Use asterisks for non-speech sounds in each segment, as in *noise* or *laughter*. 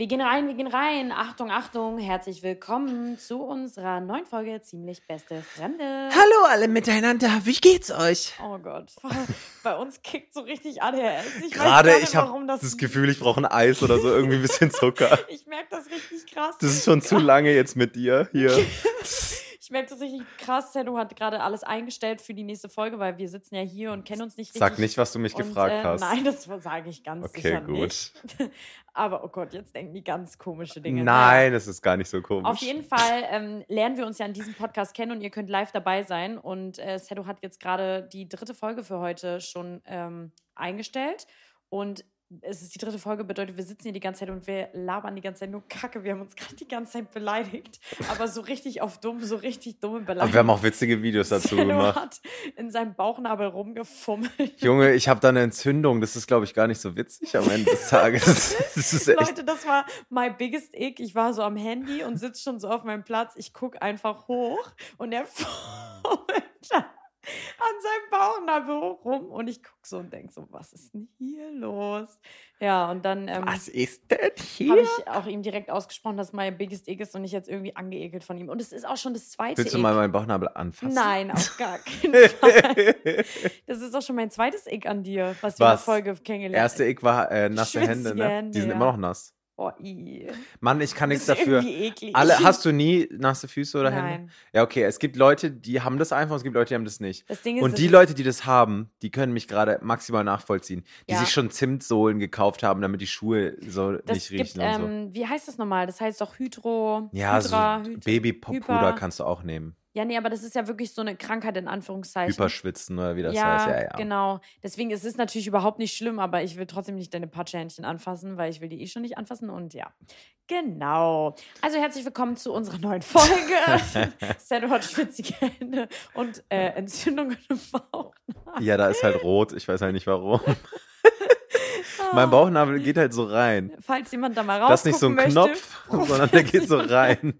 Wir gehen rein, wir gehen rein. Achtung, Achtung, herzlich willkommen zu unserer neuen Folge Ziemlich Beste Fremde. Hallo alle miteinander, wie geht's euch? Oh Gott, *laughs* bei uns kickt so richtig ADHS. Ich Gerade, ich habe das, das Gefühl, ich brauche ein Eis oder so, irgendwie ein bisschen Zucker. *laughs* ich merke das richtig krass. Das ist schon zu lange jetzt mit dir hier. *laughs* Ich merke das richtig krass. Sedo hat gerade alles eingestellt für die nächste Folge, weil wir sitzen ja hier und kennen uns nicht richtig. Sag nicht, was du mich und, gefragt äh, hast. Nein, das sage ich ganz okay, sicher gut. nicht. *laughs* Aber oh Gott, jetzt denken die ganz komische Dinge. Nein, es ist gar nicht so komisch. Auf jeden Fall ähm, lernen wir uns ja in diesem Podcast kennen und ihr könnt live dabei sein. Und äh, Sedo hat jetzt gerade die dritte Folge für heute schon ähm, eingestellt. Und es ist die dritte Folge, bedeutet, wir sitzen hier die ganze Zeit und wir labern die ganze Zeit nur Kacke. Wir haben uns gerade die ganze Zeit beleidigt, aber so richtig auf dumm, so richtig dumme Beleidigungen. Aber wir haben auch witzige Videos dazu Cello gemacht. hat in seinem Bauchnabel rumgefummelt. Junge, ich habe da eine Entzündung. Das ist, glaube ich, gar nicht so witzig am Ende des Tages. *laughs* Das ist echt Leute, das war my biggest ick. Ich war so am Handy und sitze schon so auf meinem Platz. Ich gucke einfach hoch und er *laughs* fummelt an seinem Bauchnabel rum und ich gucke so und denke so, was ist denn hier los? Ja, und dann ähm, was ist denn hier? Habe ich auch ihm direkt ausgesprochen, dass mein biggest Egg ist und ich jetzt irgendwie angeekelt von ihm. Und es ist auch schon das zweite Willst du mal meinen Bauchnabel anfassen? Nein, auf gar *laughs* keinen Fall. das ist auch schon mein zweites Egg an dir, was, was? wir in der Folge kennengelernt haben. Erste Egg war äh, nasse Hände, ne? Die sind ja. immer noch nass. Oh. Mann, ich kann nichts dafür. Eklig. Alle, hast du nie nasse Füße oder Nein. Hände? Ja, okay. Es gibt Leute, die haben das einfach, es gibt Leute, die haben das nicht. Das Ding ist, und die Leute, die das haben, die können mich gerade maximal nachvollziehen. Die Ja. sich schon Zimtsohlen gekauft haben, damit die Schuhe so das nicht gibt, riechen und so. ähm, wie heißt das nochmal? Das heißt doch Hydro. Ja, Hydra, so Babypuder kannst du auch nehmen. Ja, nee, aber das ist ja wirklich so eine Krankheit in Anführungszeichen. Hyperschwitzen oder wie das ja, heißt. Ja, ja. genau. Deswegen ist es natürlich überhaupt nicht schlimm, aber ich will trotzdem nicht deine Patschehändchen anfassen, weil ich will die eh schon nicht anfassen und ja. Genau. Also herzlich willkommen zu unserer neuen Folge. *laughs* Hat schwitzige Hände und äh, Entzündungen im Bauch. Ja, da ist halt rot. Ich weiß halt nicht warum. *laughs* mein Bauchnabel geht halt so rein. Falls jemand da mal raus Das ist nicht so ein möchte, Knopf, sondern der geht so *laughs* rein.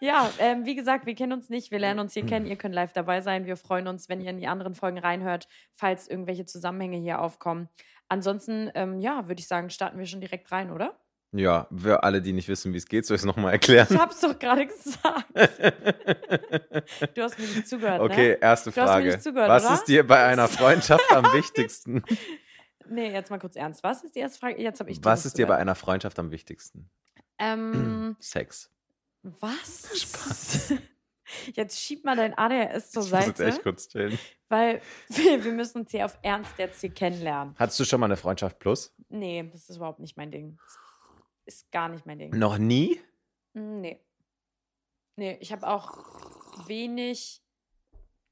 Ja, ähm, wie gesagt, wir kennen uns nicht, wir lernen uns hier kennen, ihr könnt live dabei sein. Wir freuen uns, wenn ihr in die anderen Folgen reinhört, falls irgendwelche Zusammenhänge hier aufkommen. Ansonsten, ähm, ja, würde ich sagen, starten wir schon direkt rein, oder? Ja, für alle, die nicht wissen, wie es geht, soll ich es nochmal erklären? Ich hab's doch gerade gesagt. *laughs* du hast mir nicht zugehört, Okay, ne? erste Du hast mir Frage. nicht zugehört, Was oder? ist dir bei einer Freundschaft am *laughs* wichtigsten? Nee, jetzt mal kurz ernst. Was ist die erste Frage? Jetzt habe ich Was ist dir bei einer Freundschaft am wichtigsten? Ähm, *clears throat* Sex. Was? Spaß. *laughs* Jetzt schieb mal dein ADHS zur Ich muss jetzt Seite, echt kurz chillen. weil *laughs* wir, wir müssen uns hier auf Ernst jetzt hier kennenlernen. Hattest du schon mal eine Freundschaft plus? Nee, das ist überhaupt nicht mein Ding. Das ist gar nicht mein Ding. Noch nie? Mm, Nee. Nee, ich habe auch wenig,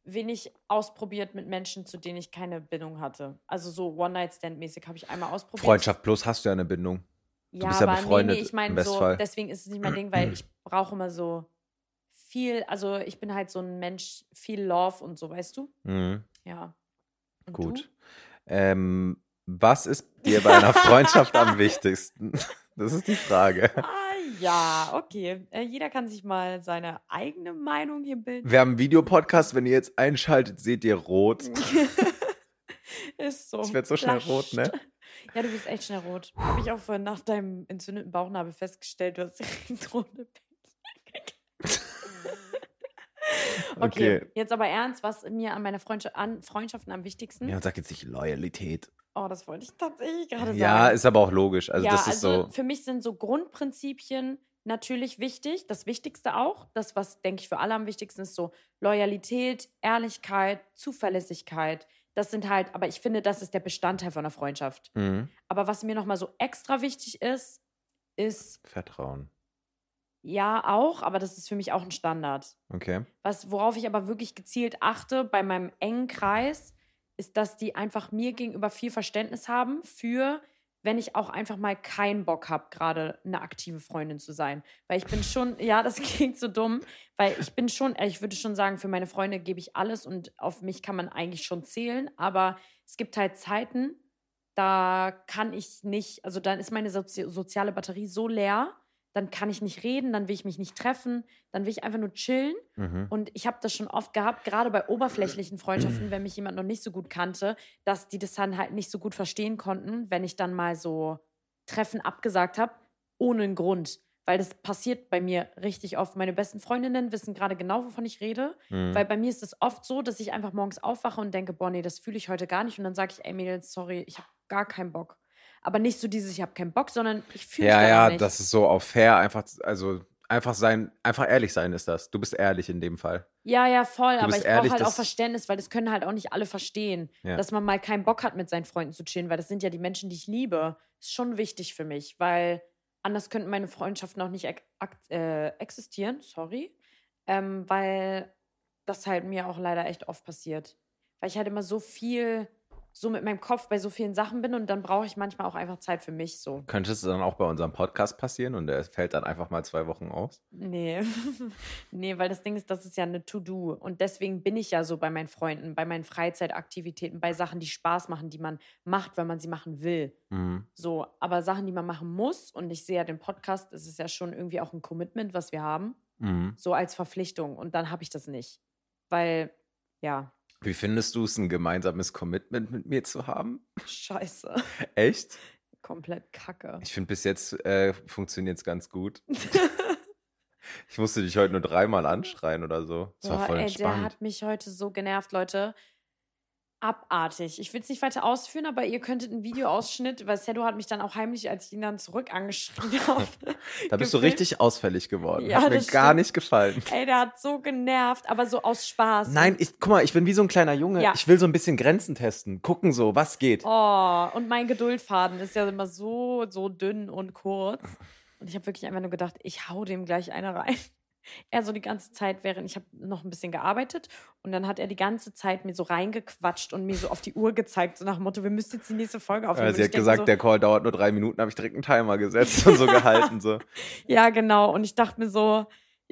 wenig ausprobiert mit Menschen, zu denen ich keine Bindung hatte. Also so One-Night-Stand-mäßig habe ich einmal ausprobiert. Freundschaft plus hast du ja eine Bindung. Ja, bist ja aber befreundet nee, nee, ich meine so, deswegen ist es nicht mein Ding, weil ich brauche immer so viel, also ich bin halt so ein Mensch, viel Love und so, weißt du? Mhm. Ja. Und Gut. Ähm, was ist dir bei einer Freundschaft am *laughs* wichtigsten? Das ist die Frage. Du? Ah, ja, okay. Äh, jeder kann sich mal seine eigene Meinung hier bilden. Wir haben einen Videopodcast. Wenn ihr jetzt einschaltet, seht ihr rot. *laughs* Ist so. Ich werd so schnell rot, ne? Ja, du bist echt schnell rot. Habe ich auch vorhin nach deinem entzündeten Bauchnabel festgestellt. Du hast *laughs* direkt rote okay. Okay. jetzt aber ernst, was mir an meiner Freundschaft, an Freundschaften am wichtigsten? Ja, und sag jetzt nicht Loyalität. Oh, das wollte ich tatsächlich gerade sagen. Ja, ist aber auch logisch. Also ja, das ist also so. für mich sind so Grundprinzipien natürlich wichtig, das Wichtigste auch. Das, was, denke ich, für alle am wichtigsten ist, so Loyalität, Ehrlichkeit, Zuverlässigkeit. Das sind halt, aber ich finde, das ist der Bestandteil von einer Freundschaft. Mhm. Aber was mir nochmal so extra wichtig ist, ist, Vertrauen. ja, auch, aber das ist für mich auch ein Standard. Okay. Was, worauf ich aber wirklich gezielt achte bei meinem engen Kreis, ist, dass die einfach mir gegenüber viel Verständnis haben für, wenn ich auch einfach mal keinen Bock habe, gerade eine aktive Freundin zu sein. Weil ich bin schon, ja, das *laughs* klingt so dumm, weil ich bin schon, äh, ich würde schon sagen, für meine Freunde gebe ich alles und auf mich kann man eigentlich schon zählen, aber es gibt halt Zeiten, da kann ich nicht, also dann ist meine Sozi soziale Batterie so leer, dann kann ich nicht reden, dann will ich mich nicht treffen, dann will ich einfach nur chillen. Mhm. Und ich habe das schon oft gehabt, gerade bei oberflächlichen Freundschaften, wenn mich jemand noch nicht so gut kannte, dass die das dann halt nicht so gut verstehen konnten, wenn ich dann mal so Treffen abgesagt habe, ohne einen Grund. Weil das passiert bei mir richtig oft. Meine besten Freundinnen wissen gerade genau, wovon ich rede. Mhm. Weil bei mir ist es oft so, dass ich einfach morgens aufwache und denke, boah, nee, das fühle ich heute gar nicht. Und dann sage ich, ey Mädels, sorry, ich habe gar keinen Bock. Aber nicht so dieses, ich habe keinen Bock, sondern ich fühle Ja, mich ja, danach nicht. das ist so auf fair, einfach, also einfach sein, einfach ehrlich sein ist das. Du bist ehrlich in dem Fall. Ja, ja, voll. aber ich brauche halt auch Verständnis, weil das können halt auch nicht alle verstehen, Ja. dass man mal keinen Bock hat, mit seinen Freunden zu chillen, weil das sind ja die Menschen, die ich liebe. Ist schon wichtig für mich, weil anders könnten meine Freundschaften auch nicht äh, existieren. Sorry. Ähm, weil das halt mir auch leider echt oft passiert. Weil ich halt immer so viel, so mit meinem Kopf bei so vielen Sachen bin und dann brauche ich manchmal auch einfach Zeit für mich so. Könnte es dann auch bei unserem Podcast passieren und der fällt dann einfach mal zwei Wochen aus? Nee. *laughs* nee, weil das Ding ist, das ist ja eine To-Do. Und deswegen bin ich ja so bei meinen Freunden, bei meinen Freizeitaktivitäten, bei Sachen, die Spaß machen, die man macht, wenn man sie machen will. Mhm. So, aber Sachen, die man machen muss, und ich sehe ja den Podcast, es ist ja schon irgendwie auch ein Commitment, was wir haben, Mhm. so als Verpflichtung. Und dann habe ich das nicht. Weil, ja, Wie findest du es, ein gemeinsames Commitment mit mir zu haben? scheiße. Echt? Komplett kacke. Ich finde, bis jetzt äh, funktioniert es ganz gut. *laughs* Ich musste dich heute nur dreimal anschreien oder so. Das war Boah, voll ey, der entspannt. hat mich heute so genervt, Leute. Abartig. Ich will es nicht weiter ausführen, aber ihr könntet einen Videoausschnitt, weil Sedo hat mich dann auch heimlich, als ich ihn dann zurück angeschrien *laughs* habe. Da bist du gefilmt. richtig ausfällig geworden. Ja, hat mir gar nicht gefallen. Ey, der hat so genervt, aber so aus Spaß. Nein, ich, guck mal, ich bin wie so ein kleiner Junge. Ja. Ich will so ein bisschen Grenzen testen. Gucken so, was geht. Oh, und mein Geduldfaden ist ja immer so, so dünn und kurz. Und ich habe wirklich einfach nur gedacht, ich hau dem gleich eine rein. Er so die ganze Zeit, während ich habe noch ein bisschen gearbeitet und dann hat er die ganze Zeit mir so reingequatscht und mir so auf die Uhr gezeigt, so nach dem Motto, wir müssen jetzt die nächste Folge aufnehmen. Äh, sie hat gesagt, so, der Call dauert nur drei Minuten, habe ich direkt einen Timer gesetzt und so *laughs* gehalten. So. Ja, genau. Und ich dachte mir so,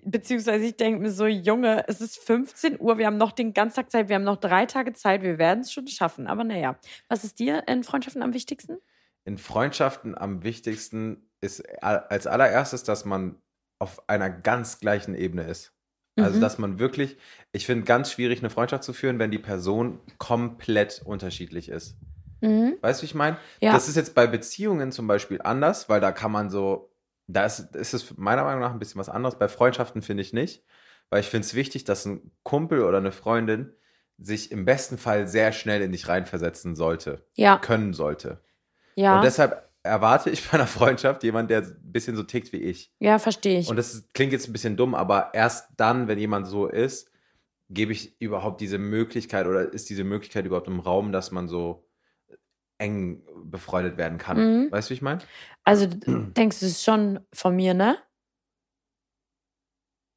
beziehungsweise ich denke mir so, Junge, es ist 15 Uhr, wir haben noch den ganzen Tag Zeit, wir haben noch drei Tage Zeit, wir werden es schon schaffen. Aber naja, was ist dir in Freundschaften am wichtigsten? In Freundschaften am wichtigsten ist a- als allererstes, dass man auf einer ganz gleichen Ebene ist. Also, Mhm. dass man wirklich, ich finde ganz schwierig, eine Freundschaft zu führen, wenn die Person komplett unterschiedlich ist. Mhm. Weißt du, wie ich meine? Ja. Das ist jetzt bei Beziehungen zum Beispiel anders, weil da kann man so, da ist, ist es meiner Meinung nach ein bisschen was anderes. Bei Freundschaften finde ich nicht, weil ich finde es wichtig, dass ein Kumpel oder eine Freundin sich im besten Fall sehr schnell in dich reinversetzen sollte, Ja, können sollte. ja, Und deshalb erwarte ich *laughs* bei einer Freundschaft jemand, der ein bisschen so tickt wie ich. ja, verstehe ich. Und das klingt jetzt ein bisschen dumm, aber erst dann, wenn jemand so ist, gebe ich überhaupt diese Möglichkeit oder ist diese Möglichkeit überhaupt im Raum, dass man so eng befreundet werden kann. Mhm. Weißt du, wie ich meine? Also denkst du es ist schon von mir, ne?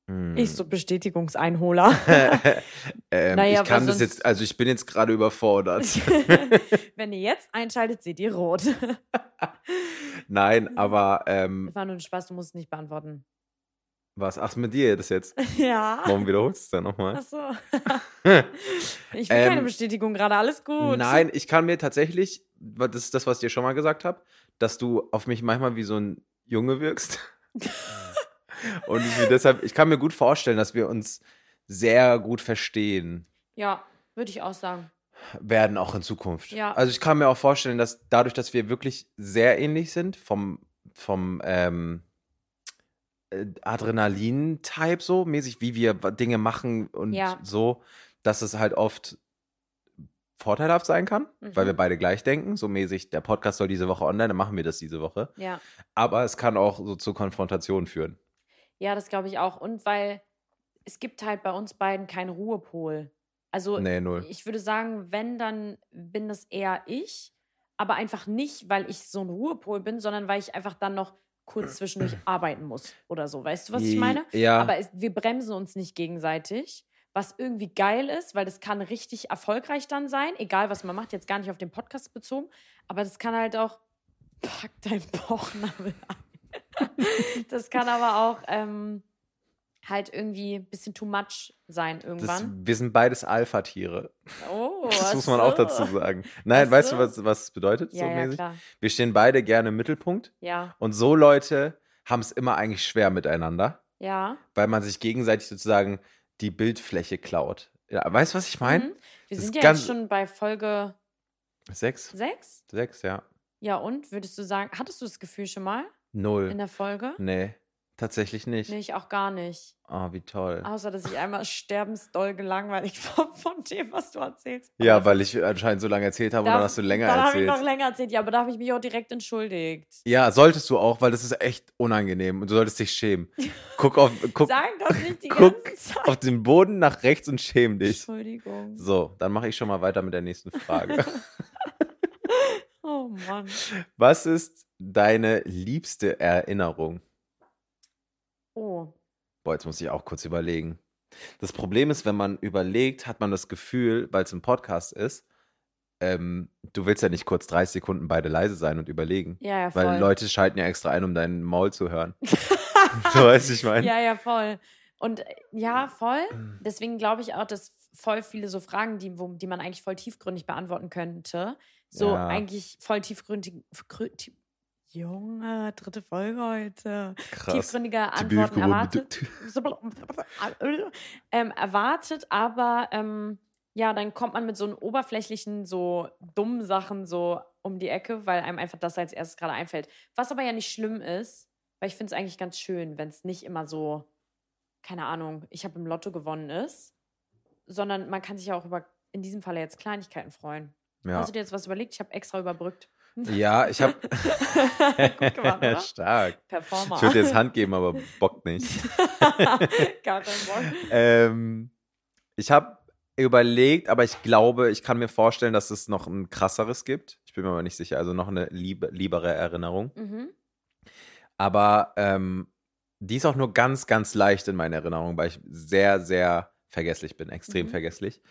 Hm. Ich so Bestätigungseinholer. *laughs* ähm, Naja, ich kann das jetzt, also ich bin jetzt gerade überfordert. *laughs* Wenn ihr jetzt einschaltet, seht ihr rot. *laughs* Nein, aber ähm, Das war nur ein Spaß, du musst nicht beantworten. was? Ach, mit dir das jetzt? Ja. Warum wiederholst du es dann nochmal? Ach so. Ich will keine Ähm, Bestätigung gerade, alles gut. Nein, ich kann mir tatsächlich, das ist das, was ich dir schon mal gesagt habe, dass du auf mich manchmal wie so ein Junge wirkst. Und deshalb, ich kann mir gut vorstellen, dass wir uns sehr gut verstehen Ja, würde ich auch sagen. werden, auch in Zukunft. Ja. Also ich kann mir auch vorstellen, dass dadurch, dass wir wirklich sehr ähnlich sind, vom, vom ähm, äh, Adrenalin-Type so mäßig, wie wir Dinge machen und Ja. so, dass es halt oft vorteilhaft sein kann, weil Mhm. wir beide gleich denken. So mäßig, der Podcast soll diese Woche online, dann machen wir das diese Woche. Ja. Aber es kann auch so zu Konfrontationen führen. Ja, das glaube ich auch. Und weil es gibt halt bei uns beiden keinen Ruhepol. Also Nee, ich würde sagen, wenn, dann bin das eher ich. Aber einfach nicht, weil ich so ein Ruhepol bin, sondern weil ich einfach dann noch kurz zwischendurch *clears throat* arbeiten muss oder so. Weißt du, was ich meine? Ja. Aber es, wir bremsen uns nicht gegenseitig, was irgendwie geil ist, weil das kann richtig erfolgreich dann sein, egal was man macht, jetzt gar nicht auf den Podcast bezogen, aber das kann halt auch, pack dein Bauchnabel ein. *laughs* das kann aber auch ähm, halt irgendwie ein bisschen too much sein das, irgendwann. wir sind beides Alpha-Tiere. oh, *laughs* Das muss man auch so. dazu sagen. Nein, Ach weißt so. du, was, was es bedeutet? Ja, so ja, klar. Wir stehen beide gerne im Mittelpunkt. Ja, Und so Leute haben es immer eigentlich schwer miteinander, ja. weil man sich gegenseitig sozusagen die Bildfläche klaut. Ja, weißt du, was ich meine? Mhm. Wir das sind ja jetzt schon bei Folge Sechs? 6. Sechs, ja. Ja, und würdest du sagen, hattest du das Gefühl schon mal Null. in der Folge? Nee, tatsächlich nicht. Nee, ich auch gar nicht. Oh, wie toll. Außer, dass ich einmal sterbensdoll gelangweilt *laughs* war von dem, was du erzählst. Ja, weil ich anscheinend so lange erzählt habe und dann hast du länger Dann habe ich erzählt. noch länger erzählt. Ja, aber da habe ich mich auch direkt entschuldigt. Ja, solltest du auch, weil das ist echt unangenehm und du solltest dich schämen. *laughs* Guck auf, guck Sag das nicht die guck ganze Zeit. auf den Boden nach rechts und schäm dich. Entschuldigung. So, dann mache ich schon mal weiter mit der nächsten Frage. *laughs* Oh Mann. Was ist deine liebste Erinnerung? Oh. Boah, jetzt muss ich auch kurz überlegen. Das Problem ist, wenn man überlegt, hat man das Gefühl, weil es ein Podcast ist, ähm, du willst ja nicht kurz 30 Sekunden beide leise sein und überlegen. Ja, ja, voll. Weil Leute schalten ja extra ein, um deinen Maul zu hören. *laughs* so weißt du, ich meine. Ja, ja, voll. Und äh, ja, voll. *clears throat* Deswegen glaube ich auch, dass voll viele so Fragen, die, wo, die man eigentlich voll tiefgründig beantworten könnte, so Ja. eigentlich voll tiefgründig. grü- tie- Junge, dritte Folge heute. Krass. Tiefgründige Antworten erwartet. ähm, erwartet, aber ähm, ja, dann kommt man mit so einen oberflächlichen, so dummen Sachen so um die Ecke, weil einem einfach das als erstes gerade einfällt. Was aber ja nicht schlimm ist, weil ich finde es eigentlich ganz schön, wenn es nicht immer so, keine Ahnung, ich habe im Lotto gewonnen ist, sondern man kann sich ja auch über, in diesem Falle jetzt Kleinigkeiten freuen. Ja. Hast du dir jetzt was überlegt? Ich habe extra überbrückt. *laughs* ja, ich habe. *laughs* Gut gemacht, oder? Stark. Performer. Ich würde dir jetzt Hand geben, aber bockt nicht. *laughs* Gar keinen Bock. Ähm, ich habe überlegt, aber ich glaube, ich kann mir vorstellen, dass es noch ein krasseres gibt. Ich bin mir aber nicht sicher. Also noch eine liebe, liebere Erinnerung. Mhm. Aber ähm, die ist auch nur ganz, ganz leicht in meiner Erinnerung, weil ich sehr, sehr vergesslich bin, extrem Mhm. vergesslich.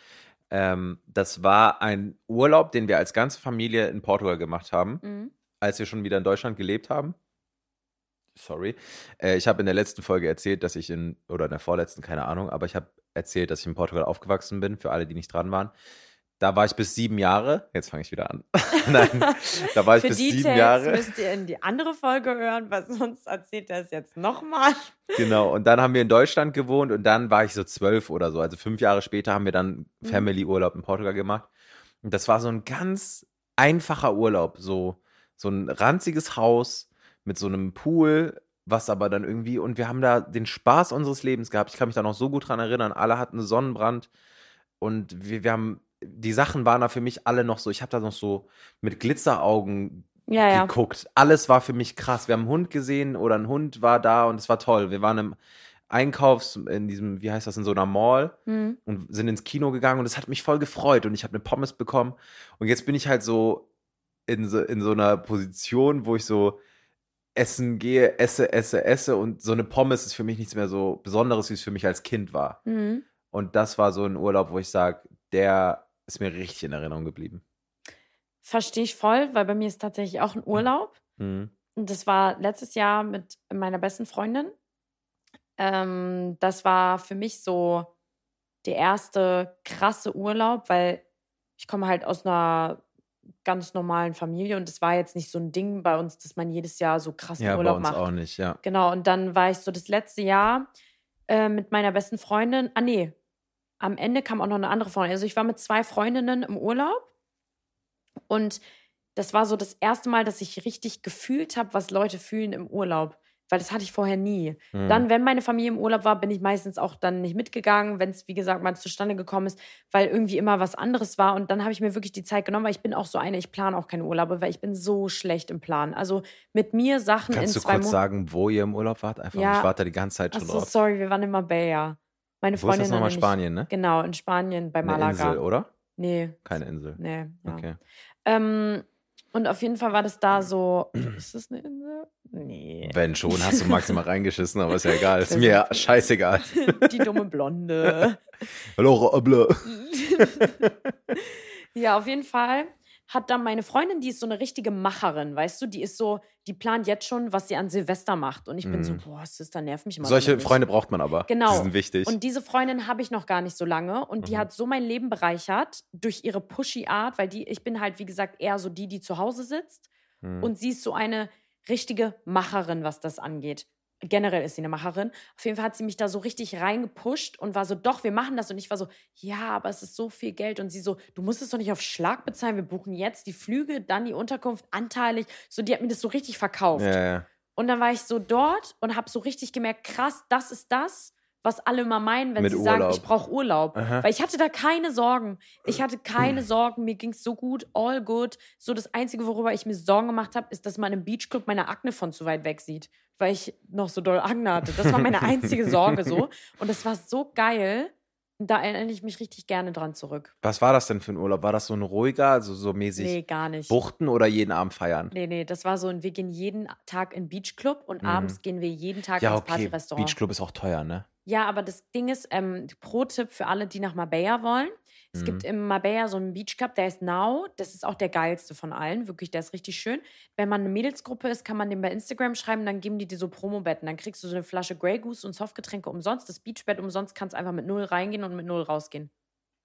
Ähm, das war ein Urlaub, den wir als ganze Familie in Portugal gemacht haben, Mhm. als wir schon wieder in Deutschland gelebt haben. Sorry. Äh, ich habe in der letzten Folge erzählt, dass ich in, oder in der vorletzten, keine Ahnung, aber ich habe erzählt, dass ich in Portugal aufgewachsen bin, für alle, die nicht dran waren. Da war ich bis sieben Jahre. Jetzt fange ich wieder an. *laughs* Nein, da war ich Für bis Details sieben Jahre. müsst ihr in die andere Folge hören, weil sonst erzählt er es jetzt nochmal. Genau, und dann haben wir in Deutschland gewohnt und dann war ich so zwölf oder so. Also fünf Jahre später haben wir dann Mhm. Family-Urlaub in Portugal gemacht. Und das war so ein ganz einfacher Urlaub. So, so ein ranziges Haus mit so einem Pool, was aber dann irgendwie, und wir haben da den Spaß unseres Lebens gehabt. Ich kann mich da noch so gut dran erinnern. Alle hatten Sonnenbrand und wir, wir haben, die Sachen waren da für mich alle noch so, ich habe da noch so mit Glitzeraugen Ja, ja. geguckt. Alles war für mich krass. Wir haben einen Hund gesehen oder ein Hund war da und es war toll. Wir waren im Einkaufs, in diesem, wie heißt das, in so einer Mall Mhm. und sind ins Kino gegangen und es hat mich voll gefreut und ich habe eine Pommes bekommen und jetzt bin ich halt so in so, in so einer Position, wo ich so essen gehe, esse, esse, esse und so eine Pommes ist für mich nichts mehr so Besonderes, wie es für mich als Kind war. Mhm. Und das war so ein Urlaub, wo ich sage, der ist mir richtig in Erinnerung geblieben. Verstehe ich voll, weil bei mir ist tatsächlich auch ein Urlaub. Mhm. Und das war letztes Jahr mit meiner besten Freundin. Ähm, das war für mich so der erste krasse Urlaub, weil ich komme halt aus einer ganz normalen Familie und es war jetzt nicht so ein Ding bei uns, dass man jedes Jahr so krassen Ja, bei Urlaub uns macht. auch nicht, ja. Genau, und dann war ich so das letzte Jahr äh, mit meiner besten Freundin. Ah, nee, am Ende kam auch noch eine andere Freundin. Also ich war mit zwei Freundinnen im Urlaub und das war so das erste Mal, dass ich richtig gefühlt habe, was Leute fühlen im Urlaub. Weil das hatte ich vorher nie. Hm. Dann, wenn meine Familie im Urlaub war, bin ich meistens auch dann nicht mitgegangen, wenn es, wie gesagt, mal zustande gekommen ist, weil irgendwie immer was anderes war. Und dann habe ich mir wirklich die Zeit genommen, weil ich bin auch so eine, ich plane auch keine Urlaube, weil ich bin so schlecht im Plan. Also mit mir Sachen Kannst in du zwei kurz Monaten. sagen, wo ihr im Urlaub wart? Einfach, Ja. ich warte da die ganze Zeit schon Achso, drauf. sorry, wir waren in Marbella. Meine Wo ist Freundin das nochmal und ich- Spanien, ne? Genau, in Spanien bei Eine Malaga. Insel, oder? Nee, Keine Insel. nee. Ja. Okay. Ähm, und auf jeden Fall war das da so. *clears throat* Ist das eine Insel? Nee. Wenn schon, hast du maximal reingeschissen, aber ist ja egal. Ist Das mir ist- scheißegal. *laughs* Die dumme Blonde. *laughs* Hallo, Blö. *laughs* ja, auf jeden Fall hat dann meine Freundin, die ist so eine richtige Macherin, weißt du, die ist so, die plant jetzt schon, was sie an Silvester macht. Und ich bin so, Mhm. boah, Sister, nervt mich mal. Solche. Freunde braucht man aber. Genau. Die sind wichtig. Und diese Freundin habe ich noch gar nicht so lange und die Mhm. hat so mein Leben bereichert durch ihre pushy Art, weil die, ich bin halt, wie gesagt, eher so die, die zu Hause sitzt. Hm. Und sie ist so eine richtige Macherin, was das angeht. Generell ist sie eine Macherin. Auf jeden Fall hat sie mich da so richtig reingepusht und war so, doch, wir machen das. Und ich war so, ja, aber es ist so viel Geld. Und sie so, du musst es doch nicht auf Schlag bezahlen. Wir buchen jetzt die Flüge, dann die Unterkunft anteilig. So, die hat mir das so richtig verkauft. ja, ja. Und dann war ich so dort und habe so richtig gemerkt, krass, das ist das, was alle immer meinen, wenn Mit sie sagen, Urlaub. ich brauche Urlaub. Aha. Weil ich hatte da keine Sorgen. Ich hatte keine Sorgen. Mir ging es so gut, all good. So das Einzige, worüber ich mir Sorgen gemacht habe, ist, dass man im Beachclub meine Akne von zu weit weg sieht. Weil ich noch so doll Akne hatte. Das war meine einzige Sorge so. Und es war so geil. Da erinnere ich mich richtig gerne dran zurück. Was war das denn für ein Urlaub? War das so ein ruhiger, also so mäßig Nee, gar nicht. Buchten oder jeden Abend feiern? Nee, nee, das war so ein, wir gehen jeden Tag in Beachclub und Mhm. abends gehen wir jeden Tag Ja, ins okay. Partyrestaurant. Beachclub ist auch teuer, ne? Ja, aber das Ding ist, ähm, Pro-Tipp für alle, die nach Marbella wollen. Es Mhm. gibt im Marbella so einen Beachclub, der ist Now. Das ist auch der geilste von allen. Wirklich, der ist richtig schön. Wenn man eine Mädelsgruppe ist, kann man den bei Instagram schreiben, dann geben die dir so Promobetten. Dann kriegst du so eine Flasche Grey Goose und Softgetränke umsonst. Das Beachbett umsonst kannst einfach mit null reingehen und mit null rausgehen.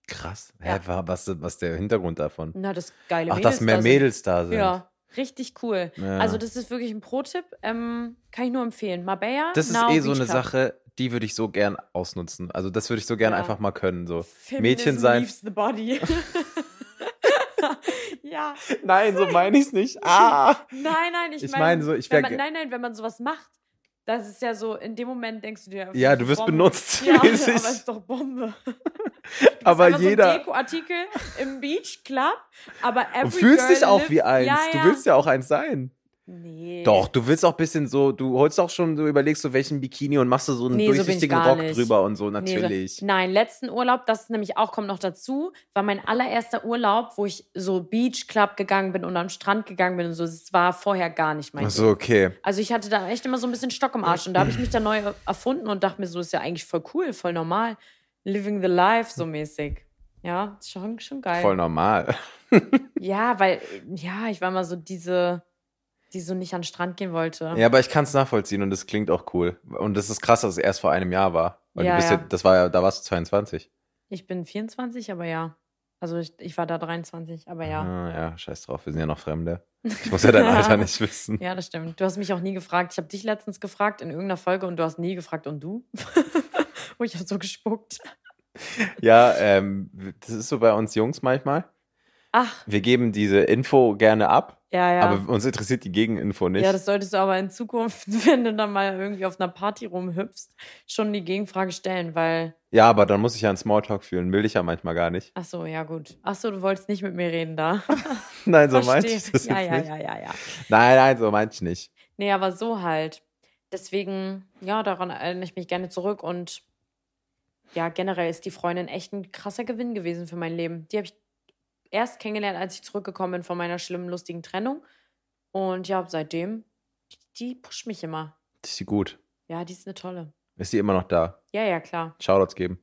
Krass. Ja. Hä, wa- was, was ist der Hintergrund davon? Na, das geile Ach, Mädels dass mehr da. Mädels da sind. Ja, richtig cool. Ja. Also, das ist wirklich ein Pro-Tipp. Ähm, kann ich nur empfehlen. Marbella. Das ist Now eh so eine Beach Club. Sache, die würde ich so gern ausnutzen. Also das würde ich so gern Ja. einfach mal können. So. Feminism Mädchen sein. Leaves the body. *laughs* ja. Nein, so meine ich es nicht. Ah! Nein, nein, ich, Ich meine, meine so, ich wenn man, Nein, nein, wenn man sowas macht, das ist ja so, in dem Moment denkst du dir, Ja, du wirst Bombe. benutzt. Ja, *laughs* aber mäßig. es ist doch Bombe. *laughs* Du aber jeder. So ein Deko-Artikel im Beach Club, aber every und fühlst dich auch wie eins. Ja, Du ja. willst ja auch eins sein. Nee. Doch, du willst auch ein bisschen so, du holst auch schon, du überlegst so welchen Bikini und machst du so einen Nee, so durchsichtigen gar Rock nicht. drüber und so, Nee, so- natürlich. Nein, letzten Urlaub, das ist nämlich auch, kommt noch dazu, war mein allererster Urlaub, wo ich so Beach Club gegangen bin und am Strand gegangen bin und so. Das war vorher gar nicht mein Ach so, okay. Also ich hatte da echt immer so ein bisschen Stock im Arsch und da habe ich mich dann neu erfunden und dachte mir so, ist ja eigentlich voll cool, voll normal. Living the life so mäßig. Ja, ist schon, schon geil. Voll normal. *laughs* Ja, weil, ja, ich war mal so diese, die so nicht an den Strand gehen wollte. Ja, aber ich kann es nachvollziehen und es klingt auch cool. Und das ist krass, dass es erst vor einem Jahr war. Weil Ja, du bist ja. ja. das war ja, da warst du 22. Ich bin 24, aber ja. Also ich, ich war da 23, aber ja. Ah, ja, scheiß drauf, wir sind ja noch Fremde. Ich muss ja dein *laughs* Alter nicht wissen. Ja, das stimmt. Du hast mich auch nie gefragt. Ich habe dich letztens gefragt in irgendeiner Folge und du hast nie gefragt und du? *laughs* oh, ich habe so gespuckt. Ja, ähm, das ist so bei uns Jungs manchmal. Ach, Wir geben diese Info gerne ab, ja, ja. aber uns interessiert die Gegeninfo nicht. Ja, das solltest du aber in Zukunft, *laughs* wenn du dann mal irgendwie auf einer Party rumhüpfst, schon die Gegenfrage stellen, weil, Ja, aber dann muss ich ja einen Smalltalk fühlen. Will ich ja manchmal gar nicht. ach so, ja gut. Ach so, du wolltest nicht mit mir reden da. *laughs* Nein, so meinte Verstehe. ich das ja, ja, nicht. ja, ja, ja. Nein, nein, so meinte ich nicht. Nee, aber so halt. Deswegen, ja, daran erinnere ich mich gerne zurück und ja, generell ist die Freundin echt ein krasser Gewinn gewesen für mein Leben. Die habe ich erst kennengelernt, als ich zurückgekommen bin von meiner schlimmen, lustigen Trennung. Und ja, seitdem, die, die pusht mich immer. Ist sie gut? Ja, die ist eine tolle. Ist sie immer noch da? Ja, ja, klar. Shoutouts geben.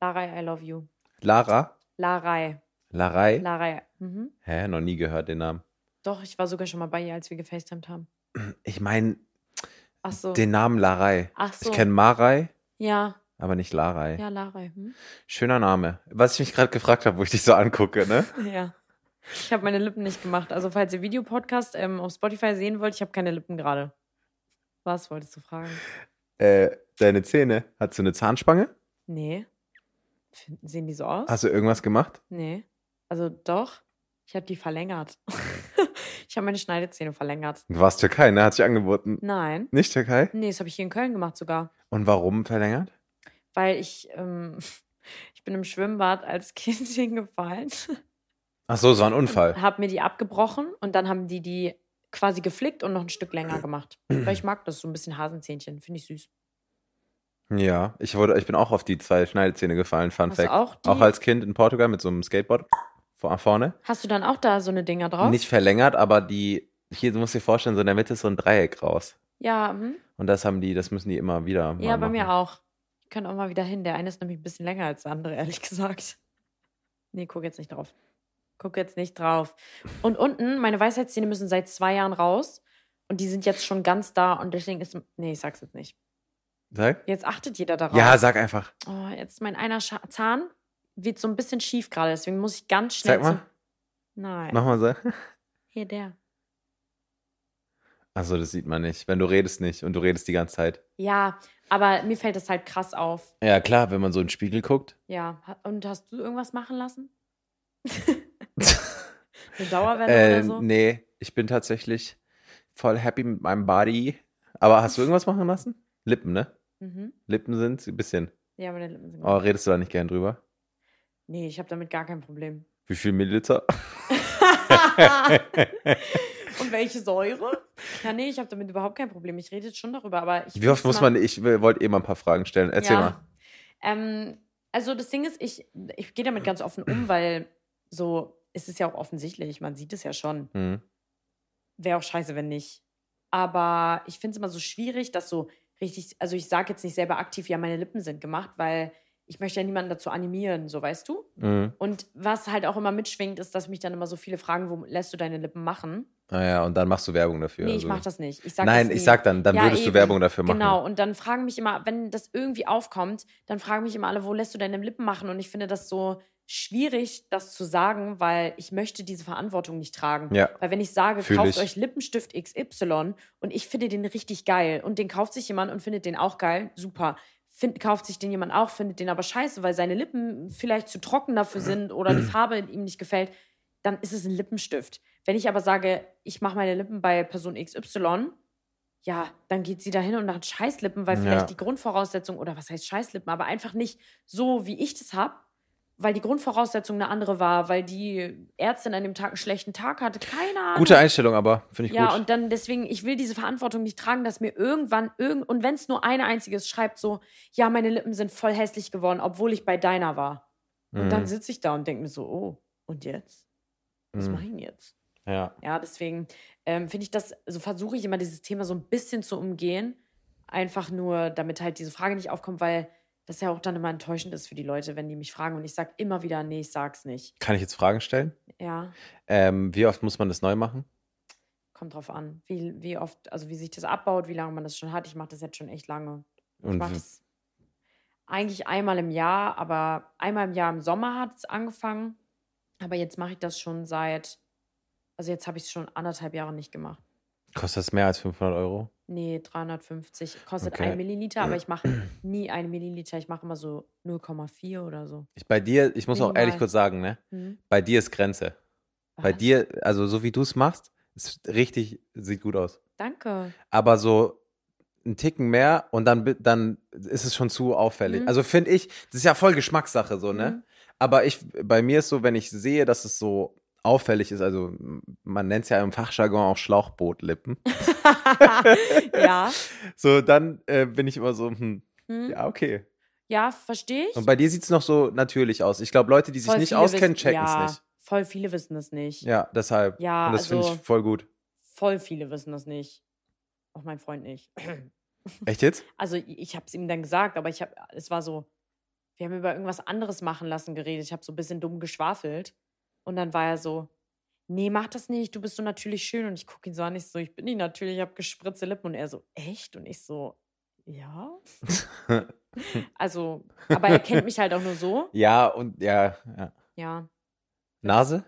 Larei, I love you. Lara? Larei. Larei? Larei. Mhm. Hä, noch nie gehört den Namen. Doch, ich war sogar schon mal bei ihr, als wir gefacetimed haben. Ich meine, so. den Namen Larei. Ach so. Ich kenne Marei, ja, aber nicht Larei. ja, Larei. Hm? Schöner Name. Was ich mich gerade gefragt habe, wo ich dich so angucke, ne? *laughs* Ja. Ich habe meine Lippen nicht gemacht. Also, falls ihr Videopodcast ähm, auf Spotify sehen wollt, ich habe keine Lippen gerade. Was wolltest du fragen? Äh, deine Zähne. Hast du eine Zahnspange? Nee. Finden, sehen die so aus? Hast du irgendwas gemacht? Nee. Also doch. Ich habe die verlängert. *laughs* Ich habe meine Schneidezähne verlängert. Du warst Türkei, ne? Hat sich angeboten. Nein. Nicht Türkei? Nee, das habe ich hier in Köln gemacht sogar. Und warum verlängert? Weil ich, ähm, *laughs* ich bin im Schwimmbad als *laughs* Kind hingefallen, Ach so, so ein Unfall. habe mir die abgebrochen und dann haben die die quasi geflickt und noch ein Stück länger gemacht. *clears throat* Weil ich mag das, so ein bisschen Hasenzähnchen. Finde ich süß. Ja, ich wurde, ich bin auch auf die zwei Schneidezähne gefallen, Fun Hast Fact. auch die? Auch als Kind in Portugal mit so einem Skateboard vor, vorne. Hast du dann auch da so eine Dinger drauf? Nicht verlängert, aber die, hier, du musst dir vorstellen, so in der Mitte ist so ein Dreieck raus. Ja, hm? Und das haben die, das müssen die immer wieder ja, bei machen. mir auch. Könnte auch mal wieder hin. Der eine ist nämlich ein bisschen länger als der andere, *laughs* ehrlich gesagt. Nee, guck jetzt nicht drauf. Guck jetzt nicht drauf. Und unten, meine Weisheitszähne müssen seit zwei Jahren raus. Und die sind jetzt schon ganz da. Und deswegen ist. Nee, ich sag's jetzt nicht. Sag? Jetzt achtet jeder darauf. Ja, sag einfach. Oh, jetzt mein einer Scha Zahn wird so ein bisschen schief gerade. Deswegen muss ich ganz schnell. Sag mal. Nein. Mach mal so. Hier, der. Achso, das sieht man nicht. Wenn du redest nicht und du redest die ganze Zeit. Ja, aber mir fällt das halt krass auf. Ja, klar, wenn man so in den Spiegel guckt. Ja. Und hast du irgendwas machen lassen? *laughs* Eine Dauerwelle Äh, oder so? nee, ich bin tatsächlich voll happy mit meinem Body. Aber hast du irgendwas machen lassen? Lippen, ne? Mhm. Lippen sind ein bisschen. Ja, meine Lippen sind. Oh, redest du da nicht gern drüber? Nee, ich habe damit gar kein Problem. Wie viel Milliliter? *laughs* *laughs* Und welche Säure? Ja, nee, ich habe damit überhaupt kein Problem. Ich rede jetzt schon darüber, aber ich Wie oft muss man, ich wollte eh mal ein paar Fragen stellen. Erzähl ja. mal. Ähm, also das Ding ist, ich, ich gehe damit ganz offen um, weil so ist es ja auch offensichtlich. Man sieht es ja schon. Hm. Wäre auch scheiße, wenn nicht. Aber ich finde es immer so schwierig, dass so richtig, also ich sage jetzt nicht selber aktiv, ja, meine Lippen sind gemacht, weil ich möchte ja niemanden dazu animieren, so weißt du. Hm. Und was halt auch immer mitschwingt, ist, dass mich dann immer so viele fragen, wo lässt du deine Lippen machen? Ah ja, und dann machst du Werbung dafür. nee, ich also. mache das nicht. Ich sag Nein, ich sag dann, dann Ja, würdest du eben. Werbung dafür machen. Genau, und dann fragen mich immer, wenn das irgendwie aufkommt, dann fragen mich immer alle, wo lässt du deine Lippen machen? Und ich finde das so schwierig, das zu sagen, weil ich möchte diese Verantwortung nicht tragen. Ja. Weil wenn ich sage, Fühl kauft ich. euch Lippenstift XY und ich finde den richtig geil und den kauft sich jemand und findet den auch geil, super. Find, kauft sich den jemand auch, findet den aber scheiße, weil seine Lippen vielleicht zu trocken dafür *clears throat* sind oder die Farbe ihm nicht gefällt, dann ist es ein Lippenstift. Wenn ich aber sage, ich mache meine Lippen bei Person XY, ja, dann geht sie dahin und hat Scheißlippen, weil Ja. vielleicht die Grundvoraussetzung, oder was heißt Scheißlippen, aber einfach nicht so, wie ich das habe, weil die Grundvoraussetzung eine andere war, weil die Ärztin an dem Tag einen schlechten Tag hatte, keine Ahnung. Gute Einstellung, aber finde ich ja, gut. und dann deswegen, ich will diese Verantwortung nicht tragen, dass mir irgendwann, irgend, und wenn es nur eine einzige ist, schreibt so, ja, meine Lippen sind voll hässlich geworden, obwohl ich bei deiner war. Und Mhm. dann sitze ich da und denke mir so, oh, und jetzt? Was Mhm. mache ich denn jetzt? Ja. Ja, deswegen ähm, finde ich das, also versuche ich immer dieses Thema so ein bisschen zu umgehen. Einfach nur, damit halt diese Frage nicht aufkommt, weil das ja auch dann immer enttäuschend ist für die Leute, wenn die mich fragen und ich sage immer wieder, nee, ich sag's nicht. Kann ich jetzt Fragen stellen? Ja, Ähm, wie oft muss man das neu machen? kommt drauf an, wie, wie oft, also wie sich das abbaut, wie lange man das schon hat. Ich mache das jetzt schon echt lange. Ich Und mache w- das eigentlich einmal im Jahr, aber einmal im Jahr im Sommer hat es angefangen. Aber jetzt mache ich das schon seit, also jetzt habe ich es schon anderthalb Jahre nicht gemacht. kostet das mehr als 500 Euro? Nee, 350. Kostet Okay. ein Milliliter, aber ich mache nie ein Milliliter. Ich mache immer so 0,4 oder so. Ich, bei dir, ich muss auch ehrlich Minimal. kurz sagen, ne? Hm? Bei dir ist Grenze. Bei Was? dir, also so wie du es machst, ist richtig, sieht gut aus. Danke. Aber so ein Ticken mehr und dann, dann ist es schon zu auffällig. Mhm. Also finde ich, das ist ja voll Geschmackssache so, ne? Mhm. Aber ich, bei mir ist so, wenn ich sehe, dass es so auffällig ist, also man nennt es ja im Fachjargon auch Schlauchbootlippen, *laughs* ja. *laughs* so dann äh, bin ich immer so, hm, Hm? ja, okay. Ja, verstehe ich. Und bei dir sieht es noch so natürlich aus. Ich glaube, Leute, die sich Voll nicht auskennen, checken es ja, nicht. Voll viele wissen es nicht. Ja, deshalb. Ja, Und das finde also- ich voll gut. Voll viele wissen das nicht. Auch mein Freund nicht. *clears throat* Echt jetzt? Also ich, ich habe es ihm dann gesagt, aber ich habe, es war so, wir haben über irgendwas anderes machen lassen geredet. Ich habe so ein bisschen dumm geschwafelt. Und dann war er so, nee, mach das nicht, du bist so natürlich schön. Und ich gucke ihn so an, ich so, ich bin nicht natürlich, ich habe gespritzte Lippen. Und er so, echt? Und ich so, ja. *laughs* also, aber er kennt mich halt auch nur so. Ja, und ja, ja. Ja, Nase?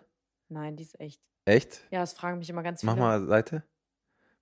nein, die ist echt. Echt? Ja, das fragen mich immer ganz viele. Mach mal Seite.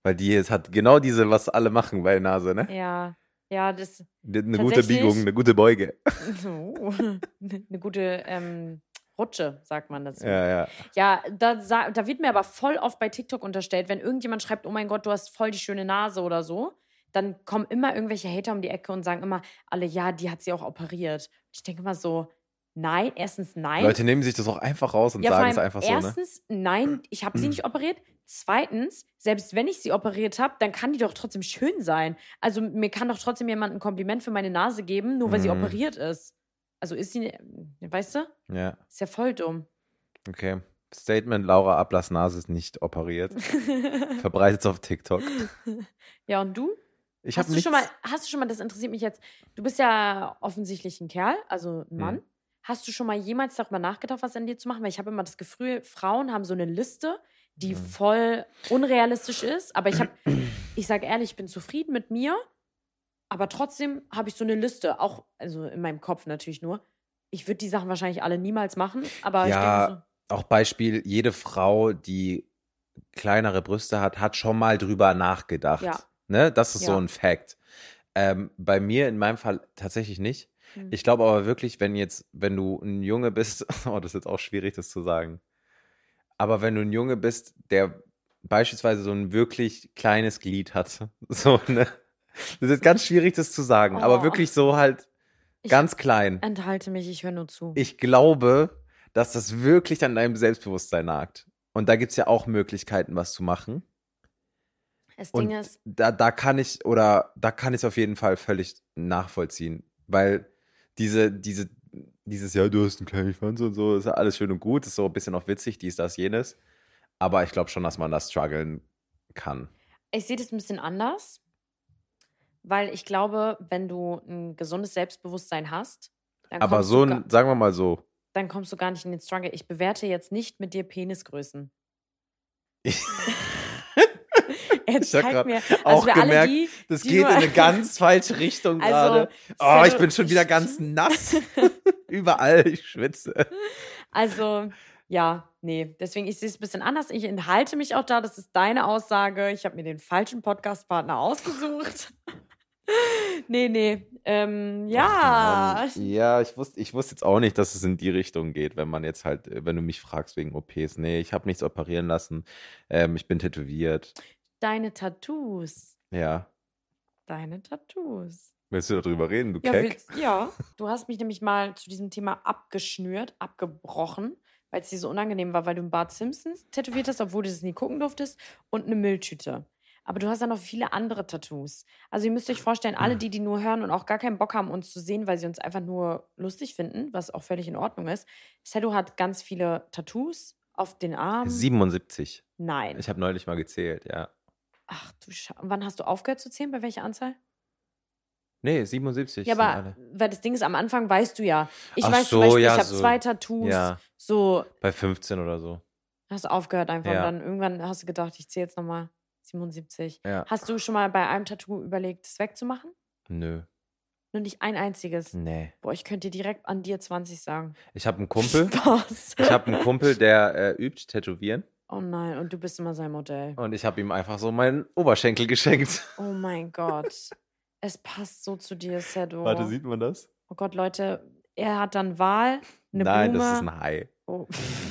Weil die jetzt hat genau diese, was alle machen bei Nase, ne? Ja, ja, das, Eine gute Biegung, eine gute Beuge. *laughs* so, *laughs* eine gute ähm, Rutsche, sagt man dazu. Ja, ja. Ja, da, da wird mir aber voll oft bei TikTok unterstellt, wenn irgendjemand schreibt, oh mein Gott, du hast voll die schöne Nase oder so, dann kommen immer irgendwelche Hater um die Ecke und sagen immer, alle, ja, die hat sie auch operiert. Ich denke immer so, nein, erstens nein. Leute nehmen sich das auch einfach raus und ja, sagen es einfach so, ne? erstens, nein, ich habe sie nicht operiert. Zweitens, selbst wenn ich sie operiert habe, dann kann die doch trotzdem schön sein. Also mir kann doch trotzdem jemand ein Kompliment für meine Nase geben, nur weil sie Mhm. operiert ist. Also ist sie, weißt du? Ja, Ist ja voll dumm. okay. Statement, Laura Ablass Nase ist nicht operiert. *laughs* Verbreitet auf TikTok. *laughs* ja, und du? Ich hast du schon mal, hast du schon mal, das interessiert mich jetzt, du bist ja offensichtlich ein Kerl, also ein Mann. Mhm. Hast du schon mal jemals darüber nachgedacht, was an dir zu machen? Weil ich habe immer das Gefühl, Frauen haben so eine Liste, die Mhm. voll unrealistisch ist. Aber ich habe, *clears throat* ich sage ehrlich, ich bin zufrieden mit mir. Aber trotzdem habe ich so eine Liste, auch, also in meinem Kopf natürlich nur. Ich würde die Sachen wahrscheinlich alle niemals machen, aber Ja, ich denke so, auch Beispiel, jede Frau, die kleinere Brüste hat, hat schon mal drüber nachgedacht. Ja. Ne? Das ist so Ja. ein Fact. Ähm, bei mir in meinem Fall tatsächlich nicht. Hm. Ich glaube aber wirklich, wenn jetzt, wenn du ein Junge bist, *laughs* oh, das ist jetzt auch schwierig, das zu sagen. Aber wenn du ein Junge bist, der beispielsweise so ein wirklich kleines Glied hat, *laughs* so, ne? Das ist ganz schwierig, das zu sagen, aber Oh. wirklich so halt Ich- ganz klein. enthalte mich, ich höre nur zu. Ich glaube, dass das wirklich an deinem Selbstbewusstsein nagt. Und da gibt es ja auch Möglichkeiten, was zu machen. das Und Ding ist, da, da kann ich, oder da kann ich es auf jeden Fall völlig nachvollziehen. Weil diese, diese, dieses, ja, du hast einen kleinen Schwanz und so, ist ja alles schön und gut, ist so ein bisschen auch witzig, dies, das, jenes. Aber ich glaube schon, dass man das strugglen kann. Ich sehe das ein bisschen anders, weil ich glaube, wenn du ein gesundes Selbstbewusstsein hast, dann, Aber so, ein, sagen wir mal so, dann kommst du gar nicht in den Struggle. Ich bewerte jetzt nicht mit dir Penisgrößen. *laughs* *laughs* Ich hab zeig grad mir, auch also alle gemerkt, die, das die geht in eine *laughs* ganz falsche Richtung Also, gerade. Oh, ich bin schon wieder ganz nass. Überall, ich schwitze. Also, ja, nee. Deswegen, ich sehe es ein bisschen anders. Ich enthalte mich auch da. Das ist deine Aussage. Ich habe mir den falschen Podcast-Partner ausgesucht. *laughs* nee, nee. Ähm, ja. Ja, ich wusste, ich wusste jetzt auch nicht, dass es in die Richtung geht, wenn man jetzt halt, wenn du mich fragst wegen OPs. Nee, ich habe nichts operieren lassen. Ähm, ich bin tätowiert. Deine Tattoos. Ja. Deine Tattoos. Willst du darüber reden, du Ja, Keck? willst, ja, du hast mich nämlich mal zu diesem Thema abgeschnürt, abgebrochen, weil es dir so unangenehm war, weil du einen Bart Simpsons tätowiert hast, obwohl du das nie gucken durftest, und eine Mülltüte. Aber du hast ja noch viele andere Tattoos. Also ihr müsst euch vorstellen, alle die, die nur hören und auch gar keinen Bock haben, uns zu sehen, weil sie uns einfach nur lustig finden, was auch völlig in Ordnung ist. Sedo hat ganz viele Tattoos auf den Armen. 77. Nein. Ich habe neulich mal gezählt, ja. Ach du Scha Wann hast du aufgehört zu zählen? Bei welcher Anzahl? Nee, 77 Ja, aber weil das Ding ist, am Anfang weißt du ja. Ich Ach weiß zum so, Beispiel, ja, ich habe so. zwei Tattoos. Ja, So, bei 15 oder so. hast du aufgehört einfach. Ja. Und dann irgendwann hast du gedacht, ich zähle jetzt nochmal 77. Ja. Hast du schon mal bei einem Tattoo überlegt, es wegzumachen? Nö. Nur nicht ein einziges. Nee. Boah, ich könnte dir direkt an dir 20 sagen. Ich habe einen Kumpel. Spaß. Ich habe einen Kumpel, der äh, übt Tätowieren. Oh nein, und du bist immer sein Modell. Und ich habe ihm einfach so meinen Oberschenkel geschenkt. Oh mein Gott. Es passt so zu dir, Sedo. Warte, sieht man das? Oh Gott, Leute, er hat dann Wahl, eine Nein, Blume. das ist ein Hai. oh,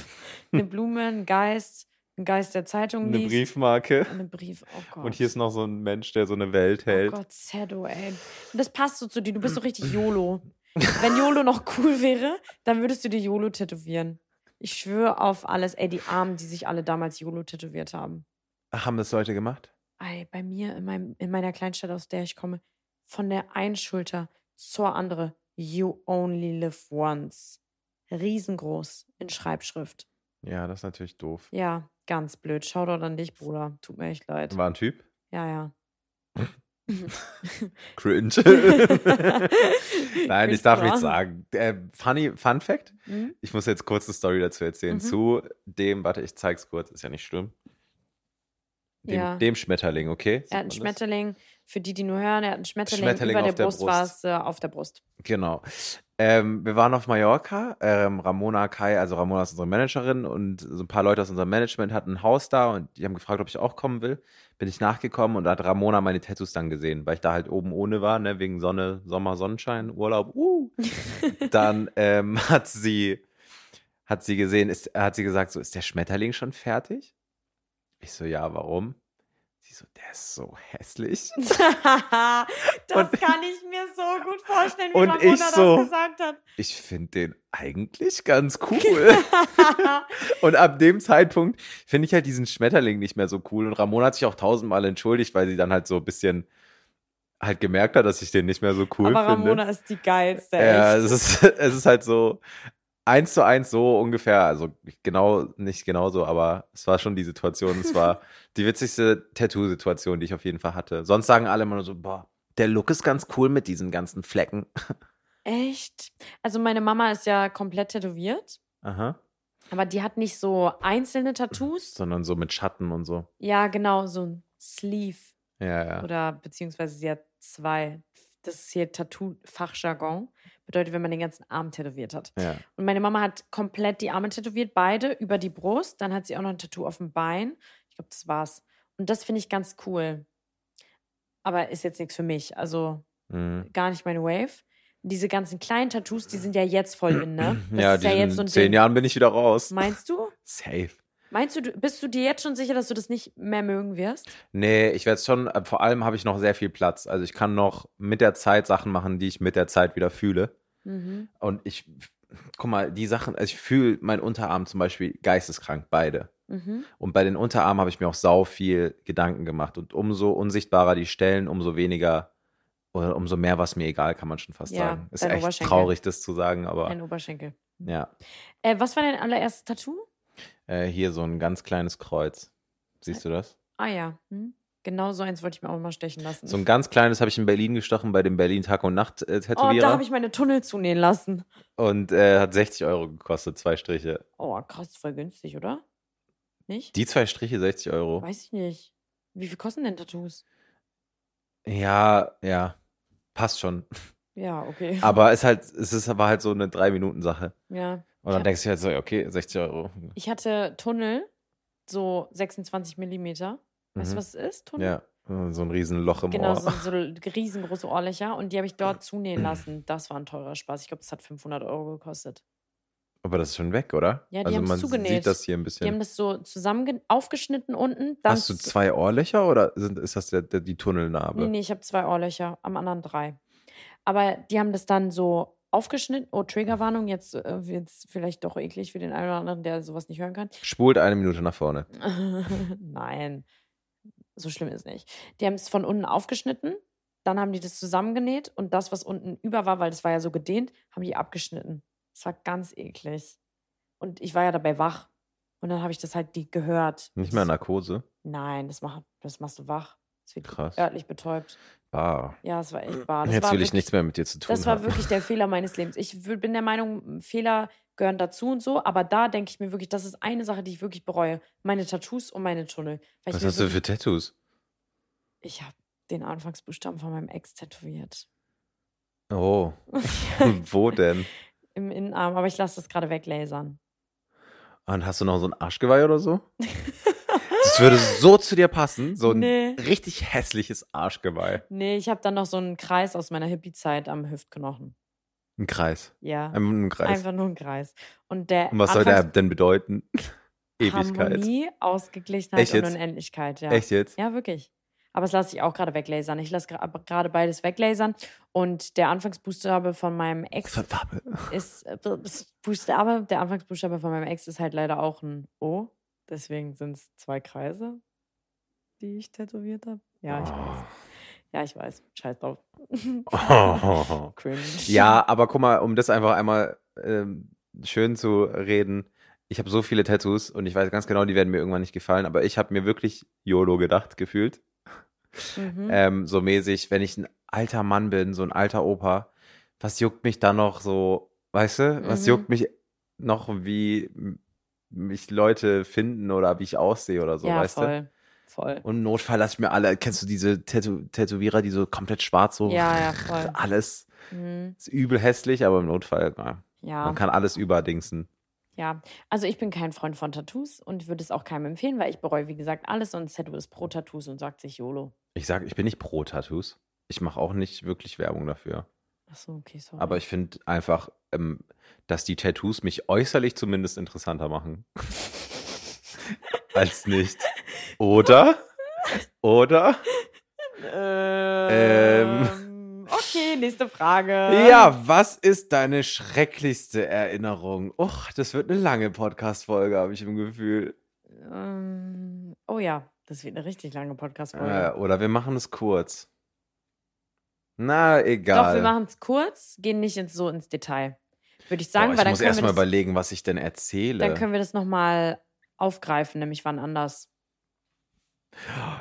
*laughs* eine Blume, ein Geist, ein Geist der Zeitung Eine liest. Briefmarke. Eine Brief, oh Gott. Und hier ist noch so ein Mensch, der so eine Welt hält. Oh Gott, Sedo, ey. Und das passt so zu dir. Du bist so *clears throat* richtig YOLO. Wenn YOLO noch cool wäre, dann würdest du dir YOLO tätowieren. Ich schwöre auf alles. Ey, die Armen, die sich alle damals YOLO tätowiert haben. Ach, haben das Leute gemacht? Ey, bei mir, in, meinem, in meiner Kleinstadt, aus der ich komme, von der einen Schulter zur anderen. You only live once. Riesengroß in Schreibschrift. Ja, das ist natürlich doof. Ja, ganz blöd. Shoutout an dich, Bruder. Tut mir echt leid. War ein Typ? Ja, ja. *laughs* Cringe. *laughs* Nein, ich darf nichts sagen. Äh, funny Fun Fact. Hm? Ich muss jetzt kurz eine Story dazu erzählen. Mhm. Zu dem, warte, ich zeig's kurz, ist ja nicht schlimm. Dem, Ja. dem Schmetterling, okay? Er hat einen das? Schmetterling. Für die, die nur hören, er hat einen Schmetterling, Schmetterling über der der Brust, war Brust. es äh, auf der Brust. Genau. Ähm, wir waren auf Mallorca. Ähm, Ramona Kai, also Ramona ist unsere Managerin und so ein paar Leute aus unserem Management hatten ein Haus da und die haben gefragt, ob ich auch kommen will. Bin ich nachgekommen und da hat Ramona meine Tattoos dann gesehen, weil ich da halt oben ohne war, ne, wegen Sonne, Sommer, Sonnenschein, Urlaub. Uh. *laughs* dann ähm, hat sie hat sie gesehen, ist, hat sie gesagt, so, ist der Schmetterling schon fertig? Ich so, ja, warum? Sie so, der ist so hässlich. *laughs* das Und- kann ich mir so gut vorstellen, wie Und Ramona ich so- das gesagt hat. Ich finde den eigentlich ganz *laughs* cool. Und ab dem Zeitpunkt finde ich halt diesen Schmetterling nicht mehr so cool. Und Ramona hat sich auch tausendmal entschuldigt, weil sie dann halt so ein bisschen halt gemerkt hat, dass ich den nicht mehr so cool Aber finde. Ramona ist die geilste. Ja, es ist, *laughs* es ist halt so eins zu eins so ungefähr, also genau, nicht genauso, aber es war schon die Situation. Es war *laughs* die witzigste Tattoo-Situation, die ich auf jeden Fall hatte. Sonst sagen alle immer nur so, boah, der Look ist ganz cool mit diesen ganzen Flecken. Echt? Also meine Mama ist ja komplett tätowiert, Aha. aber die hat nicht so einzelne Tattoos. Sondern so mit Schatten und so. Ja, genau, so ein Sleeve. Ja, ja. Oder beziehungsweise sie hat zwei. Das ist hier Tattoo-Fachjargon. Bedeutet, wenn man den ganzen Arm tätowiert hat. ja. Und meine Mama hat komplett die Arme tätowiert, beide über die Brust. Dann hat sie auch noch ein Tattoo auf dem Bein. Ich glaube, das war's. Und das finde ich ganz cool. Aber ist jetzt nichts für mich. Also Mhm. gar nicht meine Wave. Diese ganzen kleinen Tattoos, die sind ja jetzt voll in, ne? *clears throat* Das ja, ist ja zehn. Jahren bin ich wieder raus. Meinst du? *laughs* Safe. Meinst du, bist du dir jetzt schon sicher, dass du das nicht mehr mögen wirst? Nee, ich werde es schon, äh, vor allem habe ich noch sehr viel Platz. Also ich kann noch mit der Zeit Sachen machen, die ich mit der Zeit wieder fühle. Mhm. Und ich, guck mal, die Sachen, also ich fühle meinen Unterarm zum Beispiel geisteskrank, beide. Mhm. Und bei den Unterarmen habe ich mir auch sau viel Gedanken gemacht. Und umso unsichtbarer die Stellen, umso weniger oder umso mehr was mir egal, kann man schon fast Ja, sagen. Ist echt traurig, das zu sagen, aber Ein Oberschenkel. ja. Äh, was war dein allererstes Tattoo? Äh, hier so ein ganz kleines Kreuz. Siehst du das? Ah ja. Hm? Genau so eins wollte ich mir auch mal stechen lassen. So ein ganz kleines habe ich in Berlin gestochen bei dem Berlin Tag und Nacht äh, oh, Tätowierer. da habe ich meine Tunnel zunähen lassen. und äh, hat 60 Euro gekostet, zwei Striche. Oh, krass, voll günstig, oder? Nicht? Die zwei Striche 60 Euro. Weiß ich nicht. Wie viel kosten denn Tattoos? Ja, ja. Passt schon. Ja, okay. Aber es halt, es ist aber halt so eine drei Minuten Sache. ja. Und dann denkst du halt so, okay, 60 Euro. Ich hatte Tunnel, so 26 Millimeter. Weißt du, Mhm. was es ist? Tunnel? Ja, so ein Riesenloch im Genau, Ohr. so, so *laughs* riesengroße Ohrlöcher und die habe ich dort zunähen lassen. Das war ein teurer Spaß. Ich glaube, das hat 500 Euro gekostet. Aber das ist schon weg, oder? Ja, die also haben's man zugenäht. sieht das hier ein Die haben bisschen. das so zusammen aufgeschnitten unten. Hast du zwei Ohrlöcher oder sind, ist das der, der, die Tunnelnarbe? Nee, nee, ich habe zwei Ohrlöcher, am anderen drei. Aber die haben das dann so aufgeschnitten. Oh, Triggerwarnung, jetzt äh, jetzt vielleicht doch eklig für den einen oder anderen, der sowas nicht hören kann. Spult eine Minute nach vorne. *laughs* Nein, so schlimm ist nicht. Die haben es von unten aufgeschnitten, dann haben die das zusammengenäht und das, was unten über war, weil das war ja so gedehnt, haben die abgeschnitten. Das war ganz eklig. Und ich war ja dabei wach. Und dann habe ich das halt die gehört. Nicht mehr Narkose. Nein, das, mach, das machst du wach. Das wird Krass. örtlich betäubt. Ah. Ja, es war echt wahr. Das Jetzt war will ich nichts mehr mit dir zu tun Das war haben. wirklich der Fehler meines Lebens. Ich bin der Meinung, Fehler gehören dazu und so, aber da denke ich mir wirklich, das ist eine Sache, die ich wirklich bereue. Meine Tattoos und meine Tunnel. Was hast du für Tattoos? Ich habe den Anfangsbuchstaben von meinem Ex tätowiert. Oh. *laughs* Wo denn? Im Innenarm, aber ich lasse das gerade weglasern. Und hast du noch so ein Arschgeweih oder so? *laughs* Würde so zu dir passen. So ein Nee. richtig hässliches Arschgeweih. Nee, ich habe dann noch so einen Kreis aus meiner Hippie-Zeit am Hüftknochen. Ein Kreis. Ja. Einfach nur ein Kreis. Einfach nur ein Kreis. Und der Und was soll der denn bedeuten? *laughs* Ewigkeit. Harmonie, Ausgeglichenheit Echt und jetzt? Unendlichkeit, ja. Echt jetzt? Ja, wirklich. Aber das lasse ich auch gerade weglasern. Ich lasse gerade beides weglasern. Und der Anfangsbuchstabe von meinem Ex Verdammt. ist, äh, Buchstabe, der Anfangsbuchstabe von meinem Ex ist halt leider auch ein O. Deswegen sind es zwei Kreise, die ich tätowiert habe. Ja, ich weiß. Ja, ich weiß. Scheiß drauf. Oh. *laughs* Cringe. Ja, aber guck mal, um das einfach einmal ähm, schön zu reden. Ich habe so viele Tattoos und ich weiß ganz genau, die werden mir irgendwann nicht gefallen, aber ich habe mir wirklich YOLO gedacht, gefühlt. Mhm. Ähm, so mäßig, wenn ich ein alter Mann bin, so ein alter Opa, was juckt mich da noch so, weißt du, was Mhm. juckt mich noch, wie mich Leute finden oder wie ich aussehe oder so, ja, weißt du? voll. Voll. Und im Notfall lasse ich mir alle, kennst du diese Tätow Tätowierer, die so komplett schwarz so, Ja, ja, voll. *laughs* alles Mhm. ist übel hässlich, aber im Notfall, ja, Ja. man kann alles überdingsen. Ja, also ich bin kein Freund von Tattoos und würde es auch keinem empfehlen, weil ich bereue, wie gesagt, alles und Tattoo ist pro Tattoos und sagt sich YOLO. Ich sage, ich bin nicht pro Tattoos. Ich mache auch nicht wirklich Werbung dafür. Ach so, okay, sorry. Aber ich finde einfach, ähm, dass die Tattoos mich äußerlich zumindest interessanter machen. Als nicht. Oder? Oder? Ähm, okay, nächste Frage. Ja, was ist deine schrecklichste Erinnerung? Och, das wird eine lange Podcast-Folge, habe ich im Gefühl. Ähm, oh ja, das wird eine richtig lange Podcast-Folge. Äh, oder wir machen es kurz. Na, Doch, wir egal. machen es kurz, gehen nicht ins, so ins Detail. Würde ich Boah, sagen, ich weil dann muss können, erst wir mal das, überlegen, was ich denn erzähle. dann können wir das nochmal aufgreifen, nämlich wann anders.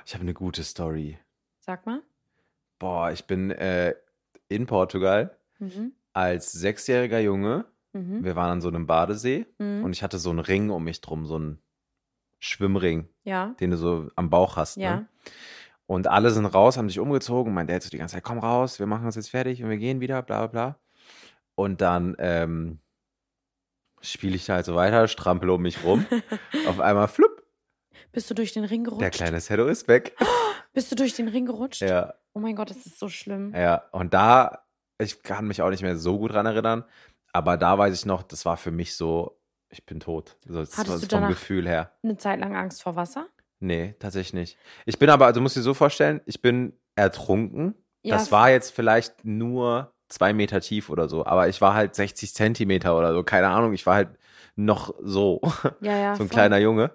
ich habe eine gute Story. Sag mal. Boah, ich bin äh, in Portugal Mhm. als sechsjähriger Junge. Mhm. Wir waren an so einem Badesee Mhm. und ich hatte so einen Ring um mich drum, so einen Schwimmring, Ja, den du so am Bauch hast. ja. Ne? Und alle sind raus, haben sich umgezogen. Mein Dad so die ganze Zeit, komm raus, wir machen uns jetzt fertig und wir gehen wieder, bla bla bla. Und dann ähm, spiele ich da halt so weiter, strampel um mich rum. *laughs* Auf einmal, flupp, Bist du durch den Ring gerutscht? der kleine Sedo ist weg. *gasps* Bist du durch den Ring gerutscht? ja, Oh mein Gott, das ist so schlimm. ja. Und da, ich kann mich auch nicht mehr so gut dran erinnern, aber da weiß ich noch, das war für mich so, ich bin tot. So, das Hattest war du vom Gefühl her. Eine Zeit lang Angst vor Wasser? Nee, tatsächlich nicht. Ich bin aber, also musst du dir so vorstellen, ich bin ertrunken. Ja, das war jetzt vielleicht nur zwei Meter tief oder so, aber ich war halt 60 Zentimeter oder so, keine Ahnung, ich war halt noch so, *laughs* Ja, ja. *laughs* so ein voll. kleiner Junge.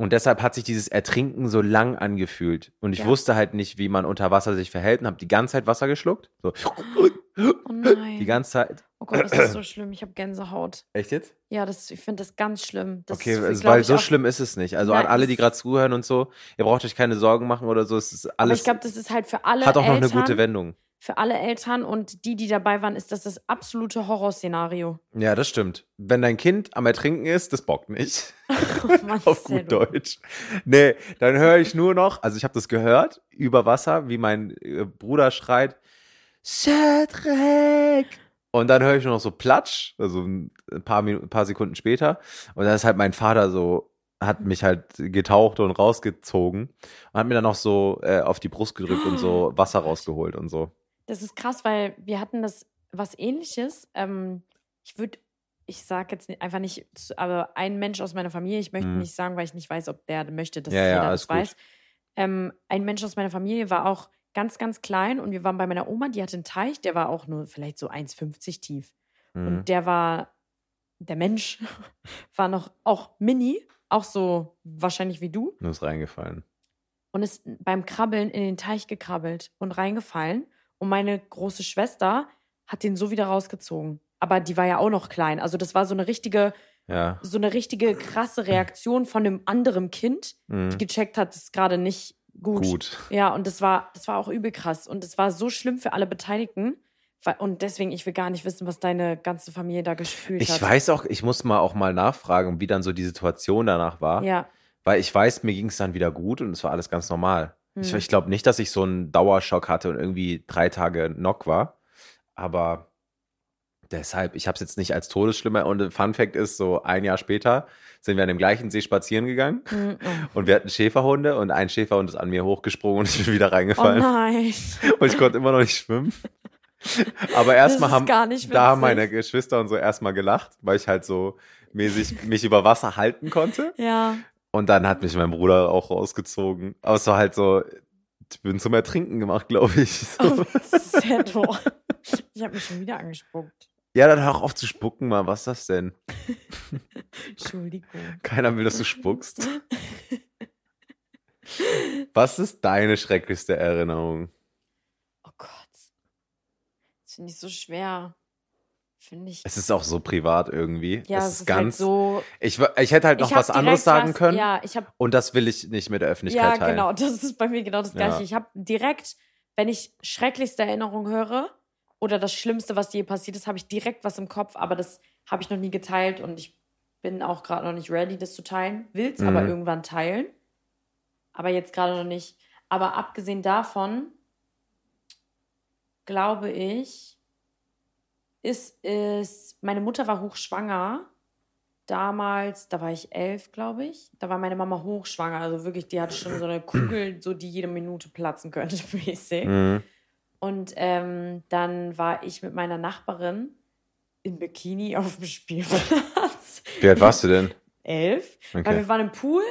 Und deshalb hat sich dieses Ertrinken so lang angefühlt. Und ich Ja. wusste halt nicht, wie man unter Wasser sich verhält und habe die ganze Zeit Wasser geschluckt. So. Oh nein. Die ganze Zeit. Oh Gott, das ist so *clears throat* schlimm. Ich habe Gänsehaut. Echt jetzt? Ja, das, ich finde das ganz schlimm. Das okay, ist, weil so schlimm ist es nicht. Also Nein, an alle, die gerade zuhören und so, ihr braucht euch keine Sorgen machen oder so. Es ist Aber alles, ich glaube, das ist halt für alle hat auch noch Eltern, eine gute Wendung. für alle Eltern und die, die dabei waren, ist das das absolute Horrorszenario. Ja, das stimmt. Wenn dein Kind am Ertrinken ist, das bockt nicht. *laughs* Oh Mann, *laughs* Auf gut Deutsch. Nee, dann höre ich nur noch, also ich habe das gehört, über Wasser, wie mein äh, Bruder schreit, Cedric! Und dann höre ich nur noch so Platsch, also ein paar, Minuten, ein paar Sekunden später. Und dann ist halt mein Vater so, hat mich halt getaucht und rausgezogen und hat mir dann noch so äh, auf die Brust gedrückt und so *gasps* Wasser rausgeholt und so. Das ist krass, weil wir hatten das was ähnliches. Ähm, ich würde, ich sage jetzt einfach nicht, aber ein Mensch aus meiner Familie, ich möchte Mhm. nicht sagen, weil ich nicht weiß, ob der möchte, dass Ja, ja, jeder alles das gut. weiß. Ähm, ein Mensch aus meiner Familie war auch ganz, ganz klein und wir waren bei meiner Oma, die hatte einen Teich, der war auch nur vielleicht so 1,50 tief. Mhm. Und der war, der Mensch *laughs* war noch auch mini, auch so wahrscheinlich wie du. Nur ist reingefallen. und ist beim Krabbeln in den Teich gekrabbelt und reingefallen. Und meine große Schwester hat den so wieder rausgezogen. Aber die war ja auch noch klein. Also das war so eine richtige, Ja. so eine richtige krasse Reaktion von einem anderen Kind, Mhm. die gecheckt hat, das ist gerade nicht gut. Gut. Ja, und das war, das war auch übel krass. Und es war so schlimm für alle Beteiligten. Und deswegen, ich will gar nicht wissen, was deine ganze Familie da gefühlt Ich hat. weiß auch, ich muss mal auch mal nachfragen, wie dann so die Situation danach war. Ja. Weil ich weiß, mir ging es dann wieder gut und es war alles ganz normal. Ich, Hm. ich glaube nicht, dass ich so einen Dauerschock hatte und irgendwie drei Tage Knock war. Aber deshalb, ich habe es jetzt nicht als Todesschlimmer. Und Fun Fact ist, so ein Jahr später sind wir an dem gleichen See spazieren gegangen Hm, oh. und wir hatten Schäferhunde und ein Schäferhund ist an mir hochgesprungen und *laughs* ich bin wieder oh reingefallen. nein. und ich konnte immer noch nicht schwimmen. Aber erstmal haben, gar nicht da haben meine Geschwister und so erstmal gelacht, weil ich halt so mäßig mich über Wasser halten konnte. Ja. Und dann hat mich mein Bruder auch rausgezogen. Aber es war halt so, ich bin zum Ertrinken gemacht, glaube ich. So. Oh, sehr doof. Ich habe mich schon wieder angespuckt. Ja, dann hör auch auf zu spucken, mal. Was ist das denn? *laughs* Entschuldigung. Keiner will, dass du spuckst. *laughs* Was ist deine schrecklichste Erinnerung? Oh Gott. Das finde ich so schwer. Finde ich. Es ist auch so privat irgendwie. ja, es es ist ist ganz. halt so. ich, ich hätte halt noch hab was anderes sagen was- können. Ja, ich habe. Und das will ich nicht mit der Ja, Öffentlichkeit teilen. genau. Das ist bei mir genau das Ja. Gleiche. Ich habe direkt, wenn ich schrecklichste Erinnerung höre oder das Schlimmste, was dir passiert ist, habe ich direkt was im Kopf, aber das habe ich noch nie geteilt und ich bin auch gerade noch nicht ready, das zu teilen. Will's aber Mhm. irgendwann teilen. Aber jetzt gerade noch nicht. Aber abgesehen davon, glaube ich, ist es, meine Mutter war hochschwanger. Damals, da war ich elf, glaube ich. Da war meine Mama hochschwanger. Also wirklich, die hatte schon so eine Kugel, so die jede Minute platzen könnte, *laughs* mäßig. Mhm. Und ähm, dann war ich mit meiner Nachbarin in Bikini *laughs* auf dem Spielplatz. Wie alt warst du denn? Elf. Okay. Weil wir waren im Pool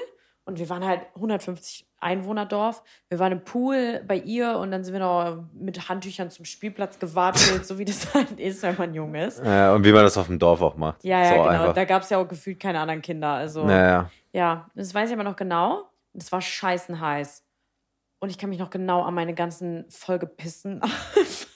und wir waren halt 150 Einwohnerdorf. Wir waren im Pool bei ihr und dann sind wir noch mit Handtüchern zum Spielplatz gewartet, so wie das *laughs* halt ist, wenn man jung ist. Ja, und wie man das auf dem Dorf auch macht. Ja, ja, so genau. Einfach. Da gab es ja auch gefühlt keine anderen Kinder. Also, Naja. ja, das weiß ich aber noch genau. Es war scheißen heiß. Und ich kann mich noch genau an meine ganzen vollgepissen *laughs*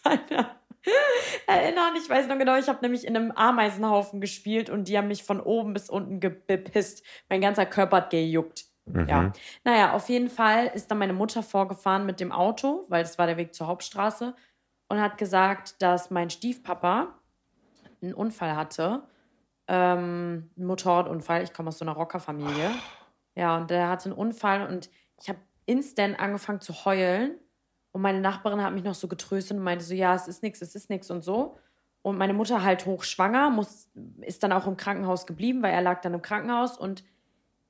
erinnern. Ich weiß noch genau, ich habe nämlich in einem Ameisenhaufen gespielt und die haben mich von oben bis unten ge- bepisst. Mein ganzer Körper hat gejuckt. Mhm. Ja. Naja, auf jeden Fall ist dann meine Mutter vorgefahren mit dem Auto, weil das war der Weg zur Hauptstraße, und hat gesagt, dass mein Stiefpapa einen Unfall hatte. Ähm, einen Motorradunfall. Ich komme aus so einer Rockerfamilie. Ja, und der hatte einen Unfall und ich habe instant angefangen zu heulen. Und meine Nachbarin hat mich noch so getröstet und meinte so, ja, es ist nichts, es ist nichts und so. Und meine Mutter halt hochschwanger, muss, ist dann auch im Krankenhaus geblieben, weil er lag dann im Krankenhaus. Und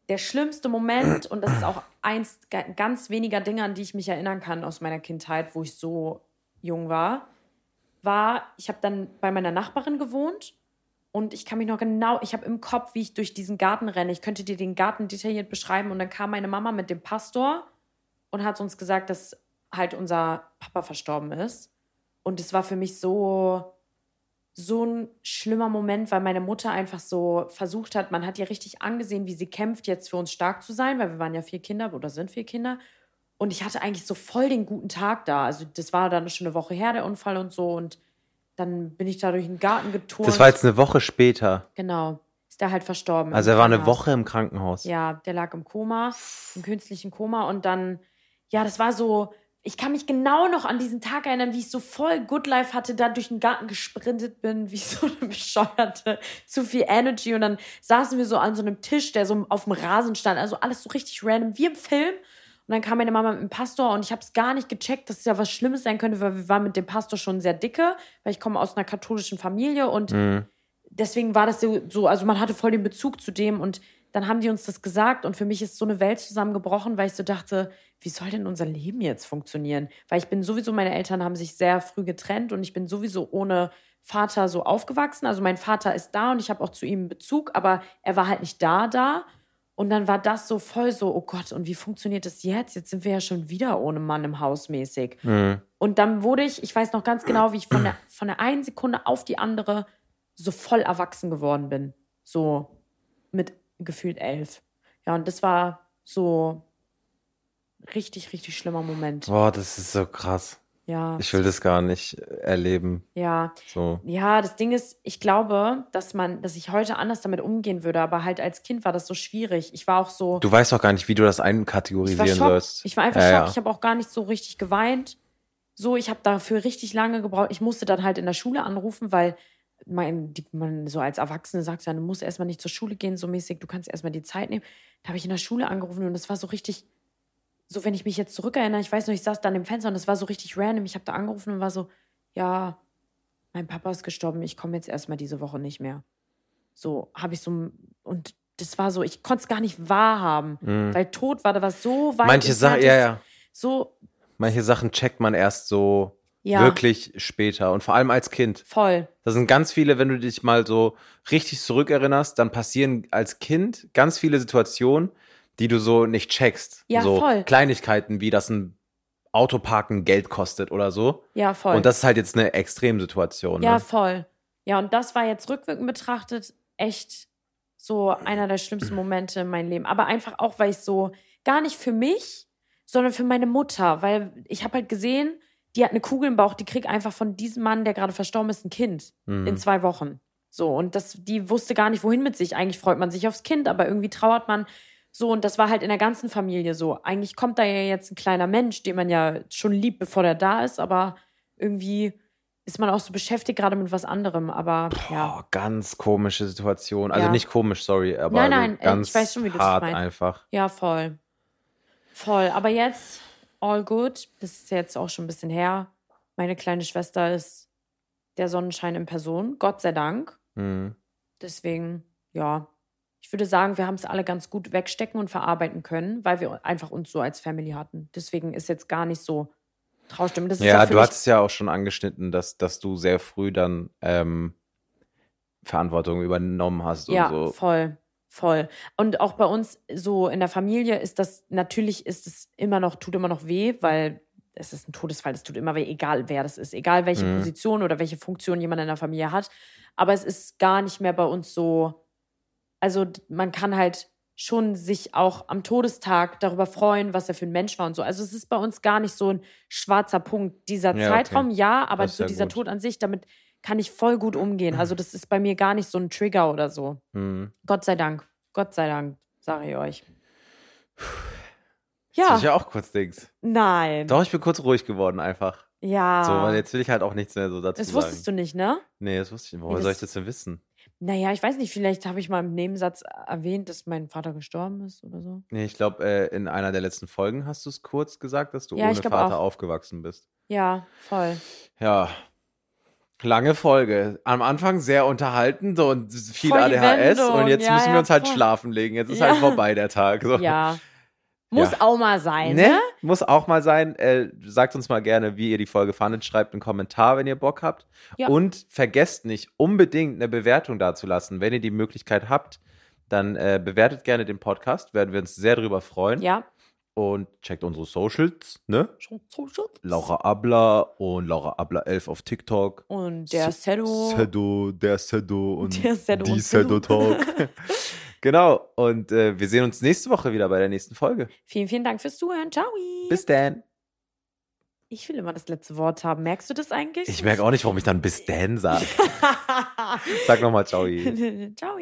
der schlimmste Moment, und das ist auch eins ga- ganz weniger Dinge, an die ich mich erinnern kann aus meiner Kindheit, wo ich so jung war, war, ich habe dann bei meiner Nachbarin gewohnt und ich kann mich noch genau, ich habe im Kopf, wie ich durch diesen Garten renne. Ich könnte dir den Garten detailliert beschreiben und dann kam meine Mama mit dem Pastor und hat uns gesagt, dass halt unser Papa verstorben ist. Und es war für mich so, so ein schlimmer Moment, weil meine Mutter einfach so versucht hat, man hat ihr richtig angesehen, wie sie kämpft, jetzt für uns stark zu sein, weil wir waren ja vier Kinder oder sind vier Kinder. Und ich hatte eigentlich so voll den guten Tag da. Also das war dann schon eine Woche her, der Unfall und so. Und dann bin ich da durch den Garten geturnt. Das war jetzt eine Woche später. Genau. Ist der halt verstorben. Also er war eine. Woche im Krankenhaus. Ja, der lag im Koma, im künstlichen Koma. Und dann, ja, das war so, ich kann mich genau noch an diesen Tag erinnern, wie ich so voll Good Life hatte, da durch den Garten gesprintet bin, wie *laughs* so eine Bescheuerte, zu viel Energy. Und dann saßen wir so an so einem Tisch, der so auf dem Rasen stand. Also alles so richtig random, wie im Film. Und dann kam meine Mama mit dem Pastor und ich habe es gar nicht gecheckt, dass es ja was Schlimmes sein könnte, weil wir waren mit dem Pastor schon sehr dicke, weil ich komme aus einer katholischen Familie und Mhm. deswegen war das so, so, also man hatte voll den Bezug zu dem und dann haben die uns das gesagt und für mich ist so eine Welt zusammengebrochen, weil ich so dachte, wie soll denn unser Leben jetzt funktionieren? Weil ich bin sowieso, meine Eltern haben sich sehr früh getrennt und ich bin sowieso ohne Vater so aufgewachsen. Also mein Vater ist da und ich habe auch zu ihm Bezug, aber er war halt nicht da da. Und dann war das so voll so, oh Gott, und wie funktioniert das jetzt? Jetzt sind wir ja schon wieder ohne Mann im Haus mäßig. Mhm. Und dann wurde ich, ich weiß noch ganz genau, wie ich von der, von der einen Sekunde auf die andere so voll erwachsen geworden bin. So mit gefühlt elf. Ja, und das war so richtig, richtig schlimmer Moment. Boah, das ist so krass. Ja, Ich will das gar nicht erleben. ja. So. Ja, das Ding ist, ich glaube, dass man, dass ich heute anders damit umgehen würde, aber halt als Kind war das so schwierig. Ich war auch so. Du weißt auch gar nicht, wie du das ich einkategorisieren schock. sollst. Ich war einfach ja, schock. Ja. Ich habe auch gar nicht so richtig geweint. So, ich habe dafür richtig lange gebraucht. Ich musste dann halt in der Schule anrufen, weil mein, die, man so als Erwachsene sagt, ja, du musst erstmal nicht zur Schule gehen, so mäßig, du kannst erstmal die Zeit nehmen. Da habe ich in der Schule angerufen und das war so richtig, so wenn ich mich jetzt zurückerinnere, ich weiß noch, ich saß dann im Fenster und das war so richtig random. Ich habe da angerufen und war so, ja, mein Papa ist gestorben, ich komme jetzt erstmal diese Woche nicht mehr. So habe ich so, und das war so, ich konnte es gar nicht wahrhaben, Mhm. weil Tod war da was so weit. Manche Sachen, ja, ja. So, Manche Sachen checkt man erst so ja, wirklich später und vor allem als Kind. voll. Da sind ganz viele, wenn du dich mal so richtig zurückerinnerst, dann passieren als Kind ganz viele Situationen, die du so nicht checkst. Ja, so voll. Kleinigkeiten, wie dass ein Autoparken Geld kostet oder so. Ja, voll. Und das ist halt jetzt eine Extremsituation. ja, ne? voll. Ja, und das war jetzt rückwirkend betrachtet echt so einer der schlimmsten Momente in meinem Leben. Aber einfach auch, weil ich so, gar nicht für mich, sondern für meine Mutter. Weil ich habe halt gesehen, die hat eine Kugel im Bauch, die kriegt einfach von diesem Mann, der gerade verstorben ist, ein Kind. Mhm. in zwei Wochen. So, und das, die wusste gar nicht, wohin mit sich. Eigentlich freut man sich aufs Kind, aber irgendwie trauert man. So, und das war halt in der ganzen Familie so. Eigentlich kommt da ja jetzt ein kleiner Mensch, den man ja schon liebt, bevor der da ist, aber irgendwie ist man auch so beschäftigt gerade mit was anderem. Aber ja, Boah, ganz komische Situation. Also Ja. nicht komisch, sorry, aber Nein, so nein, ganz ich weiß schon, wie hart meinst. einfach. ja, voll. Voll. Aber jetzt, all good. Das ist jetzt auch schon ein bisschen her. Meine kleine Schwester ist der Sonnenschein in Person, Gott sei Dank. Mhm. Deswegen, ja, ich würde sagen, wir haben es alle ganz gut wegstecken und verarbeiten können, weil wir einfach uns so als Family hatten. Deswegen ist jetzt gar nicht so Traustimmen. Das Ja, du hattest ja auch schon angeschnitten, dass, dass du sehr früh dann ähm, Verantwortung übernommen hast Ja, und so. voll, voll. Und auch bei uns so in der Familie ist das, natürlich ist es immer noch, tut immer noch weh, weil es ist ein Todesfall, es tut immer weh, egal wer das ist, egal welche Mhm. Position oder welche Funktion jemand in der Familie hat. Aber es ist gar nicht mehr bei uns so, also man kann halt schon sich auch am Todestag darüber freuen, was er für ein Mensch war und so. Also es ist bei uns gar nicht so ein schwarzer Punkt. Dieser Ja, okay. Zeitraum, ja, aber so ja dieser gut. Tod an sich, damit kann ich voll gut umgehen. Also das ist bei mir gar nicht so ein Trigger oder so. Hm. Gott sei Dank. Gott sei Dank, sage ich euch. Jetzt Ja, bin ich ja auch kurz Dings. nein. Doch, ich bin kurz ruhig geworden einfach. Ja. So, weil jetzt will ich halt auch nichts mehr so dazu das sagen. wusstest du nicht, ne? Nee, das wusste ich nicht. Woher Nee, soll ich das- das denn wissen? Naja, ich weiß nicht, vielleicht habe ich mal im Nebensatz erwähnt, dass mein Vater gestorben ist oder so. Nee, ich glaube, äh, in einer der letzten Folgen hast du es kurz gesagt, dass du Ja, ohne Vater auch. aufgewachsen bist. Ja, voll. Ja. Lange Folge. Am Anfang sehr unterhaltend und viel Voll ADHS und jetzt Ja, müssen wir ja, uns halt voll. schlafen legen. Jetzt ist Ja. halt vorbei der Tag. So. Ja. Muss auch mal sein, Ne? ne? Muss auch mal sein. Äh, sagt uns mal gerne, wie ihr die Folge fandet. Schreibt einen Kommentar, wenn ihr Bock habt. Ja. Und vergesst nicht, unbedingt eine Bewertung dazulassen. Wenn ihr die Möglichkeit habt, dann äh, bewertet gerne den Podcast. Werden wir uns sehr drüber freuen. Ja. Und checkt unsere Socials, ne? Laura Abler und Laura Abler 11 auf TikTok. Und der Sedo. Sedo, der Sedo und Der Sedo die Sedo. Talk. *laughs* genau. Und äh, wir sehen uns nächste Woche wieder bei der nächsten Folge. Vielen, vielen Dank fürs Zuhören. Ciao. Bis dann. Ich will immer das letzte Wort haben. Merkst du das eigentlich? Ich merke auch nicht, warum ich dann bis dann sage. Sag *laughs* nochmal Ciao. *laughs* Ciao.